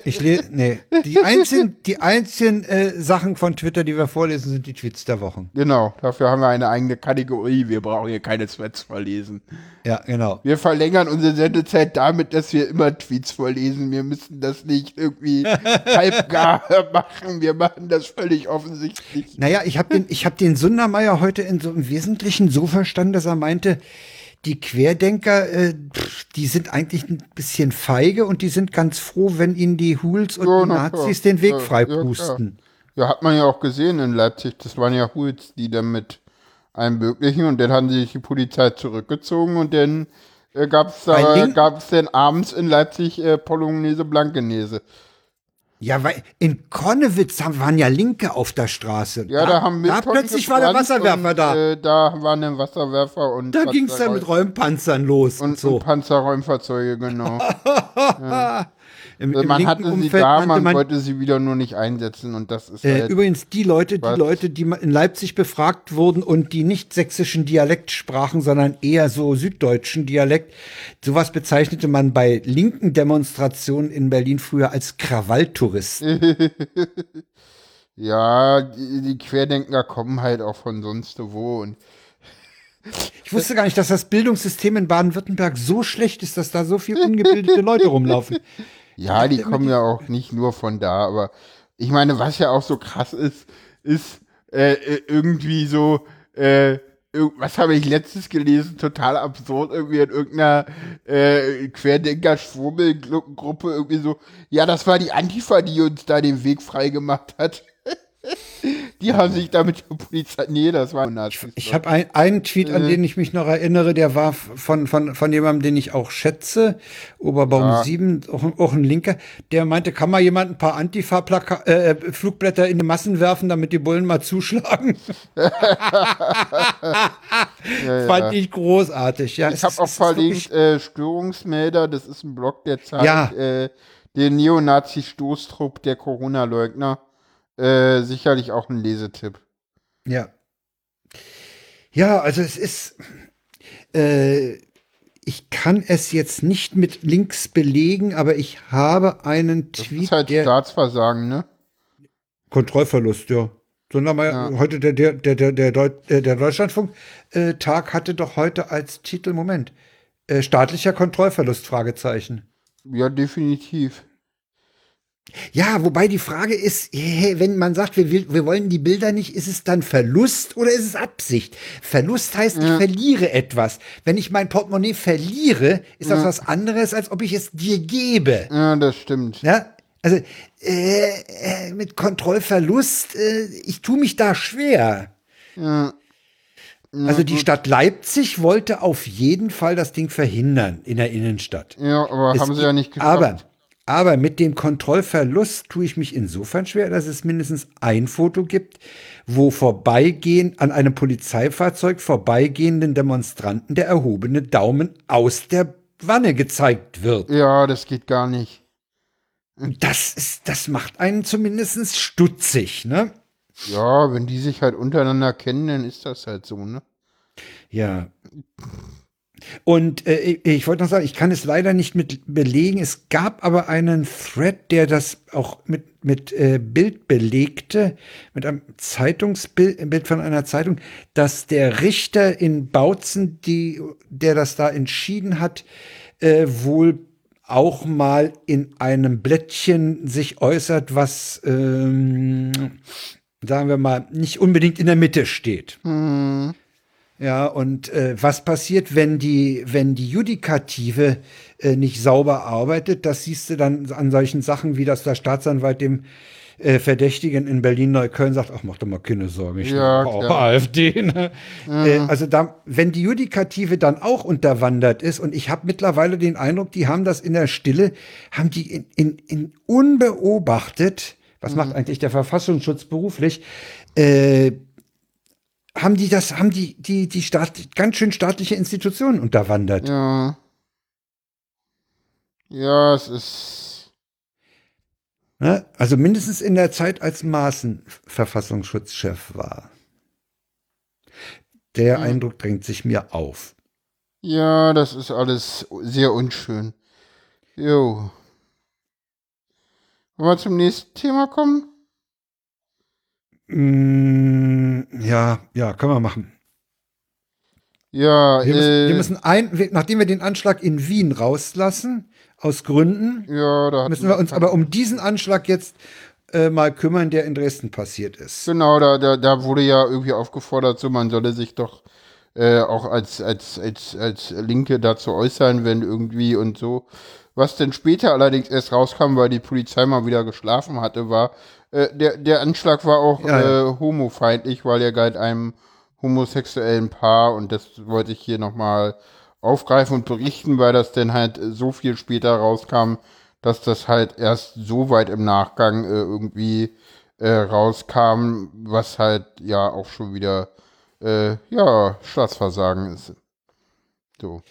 Ich lese, nee. Die einzigen, die einzigen äh, Sachen von Twitter, die wir vorlesen, sind die Tweets der Wochen. Genau, dafür haben wir eine eigene Kategorie. Wir brauchen hier keine Threads vorlesen. Ja, genau. Wir verlängern unsere Sendezeit damit, dass wir immer Tweets vorlesen. Wir müssen das nicht irgendwie *laughs* halbgar machen. Wir machen das völlig offensichtlich. Naja, ich habe den, ich hab den Sundermeier heute in so im Wesentlichen so verstanden, dass er meinte, die Querdenker, äh, pff, die sind eigentlich ein bisschen feige und die sind ganz froh, wenn ihnen die Huls und Ja, die na Nazis klar. den Weg Ja, frei ja, pusten. Ja, hat man ja auch gesehen in Leipzig. Das waren ja Hools, die dann mit allem Möglichen und dann haben sich die Polizei zurückgezogen und dann äh, gab es da gab's dann abends in Leipzig äh, Polonaise Blankenese. Ja, weil in Konnewitz haben- waren ja Linke auf der Straße. Ja, da, haben da plötzlich war der Wasserwerfer und, da. Äh, da waren dann Wasserwerfer und da ging es dann mit Räumpanzern los und, und, so. und Panzerräumfahrzeuge, genau. *laughs* Im, Also man hatte sie Umfeld da, nannte man, man, wollte sie wieder nur nicht einsetzen und das ist Äh, halt, übrigens, die Leute, die? Leute, die in Leipzig befragt wurden und die nicht sächsischen Dialekt sprachen, sondern eher so süddeutschen Dialekt, sowas bezeichnete man bei linken Demonstrationen in Berlin früher als Krawalltouristen. *laughs* ja, die, die Querdenker kommen halt auch von sonst wo und *laughs* Ich wusste gar nicht, dass das Bildungssystem in Baden-Württemberg so schlecht ist, dass da so viele ungebildete Leute rumlaufen. *laughs* ja, die kommen ja auch nicht nur von da, aber ich meine, was ja auch so krass ist, ist äh, äh, irgendwie so, äh, was habe ich letztens gelesen, total absurd, irgendwie in irgendeiner äh, Querdenker-Schwurbelgruppe irgendwie so, ja, das war die Antifa, die uns da den Weg freigemacht hat. Die haben sich da mit der Polizei. Nee, das war Nazis. Ich habe ein, einen Tweet, Äh. an den ich mich noch erinnere, der war von, von, von jemandem, den ich auch schätze, Oberbaum Ja. 7, auch, ein- auch ein Linker, der meinte, kann mal jemand ein paar Antifa-Flugblätter in die Massen werfen, damit die Bullen mal zuschlagen? *laughs* Fand ich großartig. Ja, Ich habe auch verlinkt äh, Störungsmelder, das ist ein Blog, der zeigt Ja. äh, den Neonazi-Stoßtrupp der Corona-Leugner. Äh, sicherlich auch ein Lesetipp. Ja. Ja, also es ist, äh, ich kann es jetzt nicht mit Links belegen, aber ich habe einen Das Tweet, ist halt der Staatsversagen, ne? Kontrollverlust, ja. Sondern mal Ja. heute der der der der Deut äh, der Deutschlandfunk äh, hatte doch heute als Titel Moment äh, staatlicher Kontrollverlust Fragezeichen. Ja, definitiv. Ja, wobei die Frage ist, wenn man sagt, wir, will, wir wollen die Bilder nicht, ist es dann Verlust oder ist es Absicht? Verlust heißt, ich verliere etwas. Wenn ich mein Portemonnaie verliere, ist das was anderes, als ob ich es dir gebe. Ja, das stimmt. Ja, also äh, äh, mit Kontrollverlust, äh, ich tue mich da schwer. Ja. Also die Stadt Leipzig wollte auf jeden Fall das Ding verhindern in der Innenstadt. Ja, aber Es haben sie ja nicht geschafft. Aber, aber mit dem Kontrollverlust tue ich mich insofern schwer, dass es mindestens ein Foto gibt, wo vorbeigehen, an einem Polizeifahrzeug vorbeigehenden Demonstranten der erhobene Daumen aus der Wanne gezeigt wird. ja, das geht gar nicht. Das ist, das macht einen zumindest stutzig, ne? Ja, wenn die sich halt untereinander kennen, dann ist das halt so, ne? Ja. Und äh, ich, wollte noch sagen, ich kann es leider nicht mit belegen. Es gab aber einen Thread, der das auch mit, mit äh, Bild belegte, mit einem Zeitungsbild ein Bild von einer Zeitung, dass der Richter in Bautzen, die, der das da entschieden hat, äh, wohl auch mal in einem Blättchen sich äußert, was, ähm, sagen wir mal, nicht unbedingt in der Mitte steht. Ja, und äh, was passiert, wenn die, wenn die Judikative äh, nicht sauber arbeitet? Das siehst du dann an solchen Sachen, wie dass der Staatsanwalt dem äh, Verdächtigen in Berlin-Neukölln sagt, ach, mach doch mal keine Sorgen, ich Ja, auch. AfD. Ne? Äh, also da, wenn die Judikative dann auch unterwandert ist, und ich habe mittlerweile den Eindruck, die haben das in der Stille, haben die in, in, in unbeobachtet, was macht eigentlich der Verfassungsschutz beruflich, äh, haben die das, haben die, die, die Staat, ganz schön staatliche Institutionen unterwandert. Ja. Ja, es ist. Ne? Also mindestens in der Zeit, als Maaßen Verfassungsschutzchef war. Der Eindruck drängt sich mir auf. Ja, das ist alles sehr unschön. Jo. Wollen wir zum nächsten Thema kommen? Mm, ja, ja, können wir machen. Ja, Wir müssen, äh, wir müssen ein, nachdem wir den Anschlag in Wien rauslassen, aus Gründen, ja, müssen wir uns aber um diesen Anschlag jetzt äh, mal kümmern, der in Dresden passiert ist. Genau, da, da, da wurde ja irgendwie aufgefordert, so man solle sich doch äh, auch als, als, als, als Linke dazu äußern, wenn irgendwie und so. Was denn später allerdings erst rauskam, weil die Polizei mal wieder geschlafen hatte, war, äh, der, der Anschlag war auch Ja, ja. Äh, homofeindlich, weil er galt einem homosexuellen Paar und das wollte ich hier nochmal aufgreifen und berichten, weil das dann halt so viel später rauskam, dass das halt erst so weit im Nachgang äh, irgendwie äh, rauskam, was halt ja auch schon wieder äh, ja Staatsversagen ist. So.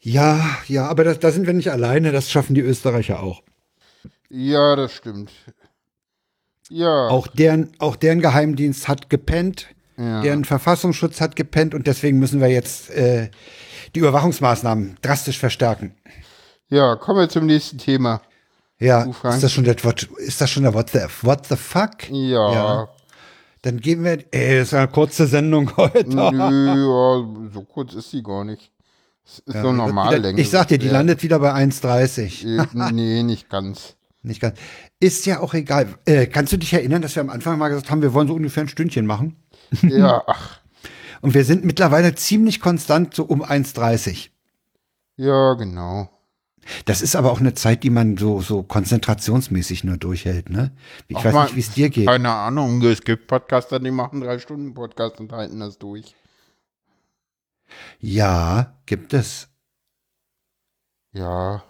Ja, ja, aber das, da sind wir nicht alleine, das schaffen die Österreicher auch. Ja, das stimmt. Ja. Auch deren, auch deren Geheimdienst hat gepennt, Ja. deren Verfassungsschutz hat gepennt und deswegen müssen wir jetzt äh, die Überwachungsmaßnahmen drastisch verstärken. Ja, kommen wir zum nächsten Thema. Ja, ist das schon der What, ist das schon der What the, what the fuck? Ja. Ja. Dann geben wir, ey, das ist eine kurze Sendung *laughs* heute. Nö, ja, so kurz ist sie gar nicht. Es ist so Normallänge. Ich sag dir, die Ja. landet wieder bei 1,30. Äh, nee, nicht ganz. Nicht ganz. Ist ja auch egal. Äh, kannst du dich erinnern, dass wir am Anfang mal gesagt haben, wir wollen so ungefähr ein Stündchen machen? *laughs* Ja, ach, Und wir sind mittlerweile ziemlich konstant so um 1,30. ja, genau. Das ist aber auch eine Zeit, die man so, so konzentrationsmäßig nur durchhält, ne? Ich Ach, weiß man- nicht, wie es dir geht. Keine Ahnung, es gibt Podcaster, die machen drei Stunden Podcast und halten das durch. Ja, gibt es. Ja.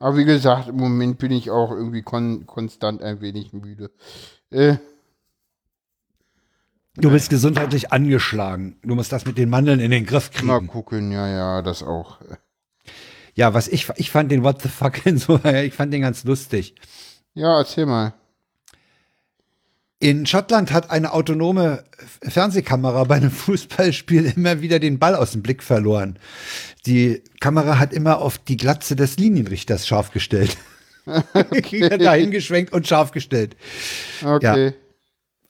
Aber wie gesagt, im Moment bin ich auch irgendwie kon konstant ein wenig müde. Äh, Du bist gesundheitlich angeschlagen. Du musst das mit den Mandeln in den Griff mal kriegen. gucken, ja, ja, das auch. Ja, was ich, ich fand den What the fuck *laughs* in so, ich fand den ganz lustig. Ja, erzähl mal. In Schottland hat eine autonome Fernsehkamera bei einem *laughs* Fußballspiel immer wieder den Ball aus dem Blick verloren. Die Kamera hat immer auf die Glatze des Linienrichters scharf gestellt. *laughs* *laughs* Okay. Dahingeschwenkt und scharf gestellt. Okay. Ja.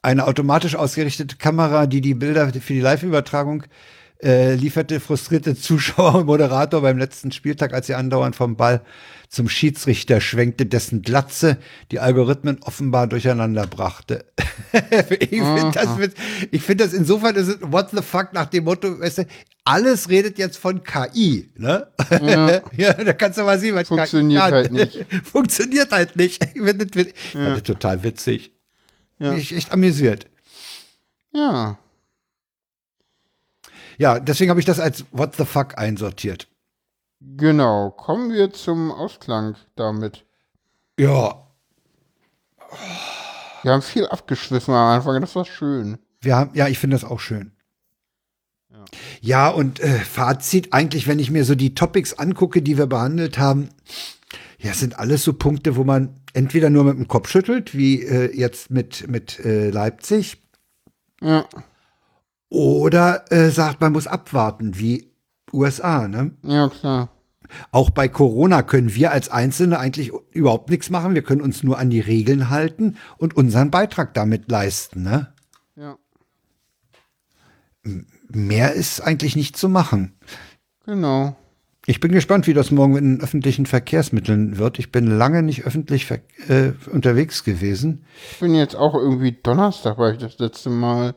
Eine automatisch ausgerichtete Kamera, die die Bilder für die Live-Übertragung äh, lieferte frustrierte Zuschauer und Moderator beim letzten Spieltag, als sie andauernd vom Ball zum Schiedsrichter schwenkte, dessen Glatze die Algorithmen offenbar durcheinander brachte. *laughs* ich finde das, ich find das insofern ist es what the fuck nach dem Motto, weißt du, alles redet jetzt von KI, ne? Ja, *laughs* ja da kannst du mal sehen, was Funktioniert KI halt nicht. *laughs* Funktioniert halt nicht. Ich finde das, ja. total witzig. Ja. Mich echt amüsiert. Ja. Ja, deswegen habe ich das als What the fuck einsortiert. Genau, kommen wir zum Ausklang damit. Ja. Wir haben viel abgeschwiffen am Anfang, das war schön. Wir haben, ja, ich finde das auch schön. Ja, ja und äh, Fazit eigentlich, wenn ich mir so die Topics angucke, die wir behandelt haben, ja, sind alles so Punkte, wo man entweder nur mit dem Kopf schüttelt, wie äh, jetzt mit, mit äh, Leipzig. Ja. Oder äh, sagt, man muss abwarten, wie USA, ne? Ja, klar. Auch bei Corona können wir als Einzelne eigentlich überhaupt nichts machen. Wir können uns nur an die Regeln halten und unseren Beitrag damit leisten, ne? Ja. Mehr ist eigentlich nicht zu machen. Genau. Ich bin gespannt, wie das morgen in öffentlichen Verkehrsmitteln wird. Ich bin lange nicht öffentlich äh, unterwegs gewesen. Ich bin jetzt auch irgendwie Donnerstag, war ich das letzte Mal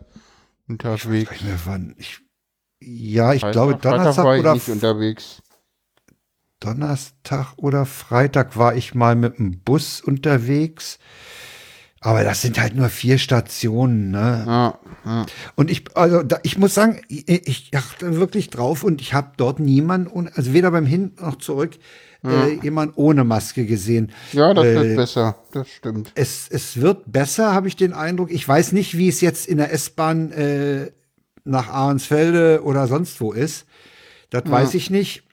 unterwegs. Ich mehr, wann. Ich, ja, ich Freitag, glaube Donnerstag Freitag war ich oder nicht unterwegs. Donnerstag oder Freitag war ich mal mit dem Bus unterwegs. Aber das sind halt nur vier Stationen, ne? Ja, ja. Und ich, also da, ich muss sagen, ich, ich achte wirklich drauf und ich habe dort niemanden, also weder beim Hin noch zurück, ja. äh, jemand ohne Maske gesehen. Ja, das äh, wird besser, das stimmt. Es, es wird besser, habe ich den Eindruck. Ich weiß nicht, wie es jetzt in der S-Bahn äh, nach Ahrensfelde oder sonst wo ist. Das ja. weiß ich nicht.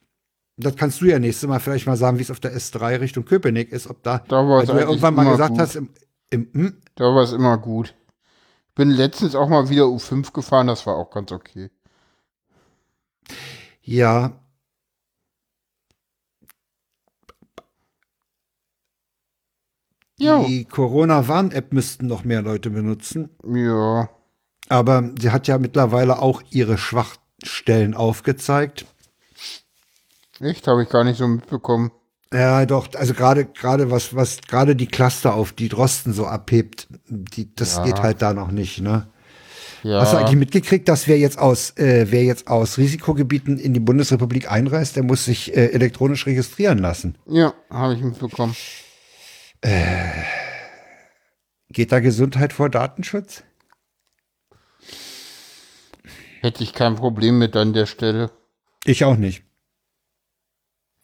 Das kannst du ja nächstes Mal vielleicht mal sagen, wie es auf der S3 Richtung Köpenick ist, ob da, da weil du ja irgendwann mal gesagt gut. hast, im, im, hm? da war es immer gut. Bin letztens auch mal wieder U5 gefahren, das war auch ganz okay. Ja, Jo. Die Corona-Warn-App müssten noch mehr Leute benutzen. Ja. Aber sie hat ja mittlerweile auch ihre Schwachstellen aufgezeigt. Echt? Habe ich gar nicht so mitbekommen. Ja, doch, also gerade gerade was was gerade die Cluster auf die Drosten so abhebt, die das ja. geht halt da noch nicht, ne? Ja. Hast du eigentlich mitgekriegt, dass wer jetzt aus äh, wer jetzt aus Risikogebieten in die Bundesrepublik einreist, der muss sich äh, elektronisch registrieren lassen? Ja, habe ich mitbekommen. Äh, geht da Gesundheit vor Datenschutz? Hätte ich kein Problem mit an der Stelle. Ich auch nicht.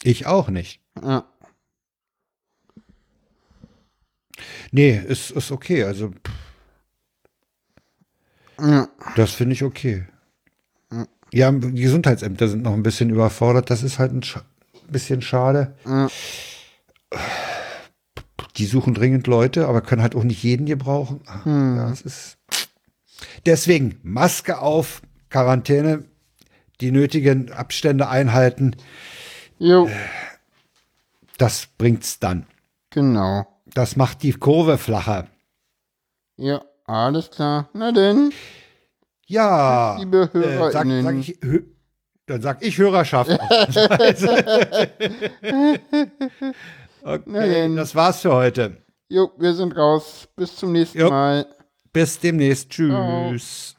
Ich auch nicht. Ja. Nee, ist, ist okay. Also. Ja. Das finde ich okay. Ja. ja, die Gesundheitsämter sind noch ein bisschen überfordert. Das ist halt ein Sch bisschen schade. Ja die suchen dringend Leute, aber können halt auch nicht jeden gebrauchen. Hm. Ja, ist Deswegen Maske auf, Quarantäne, die nötigen Abstände einhalten. Jo. Das bringt's dann. Genau. Das macht die Kurve flacher. Ja, alles klar. Na denn. Ja. Liebe Hörer, äh, sag, sag ich, dann sag ich Hörerschaft. *laughs* *laughs* *laughs* Okay, das war's für heute. Jo, wir sind raus. Bis zum nächsten jo. Mal. Bis demnächst. Tschüss. Ciao.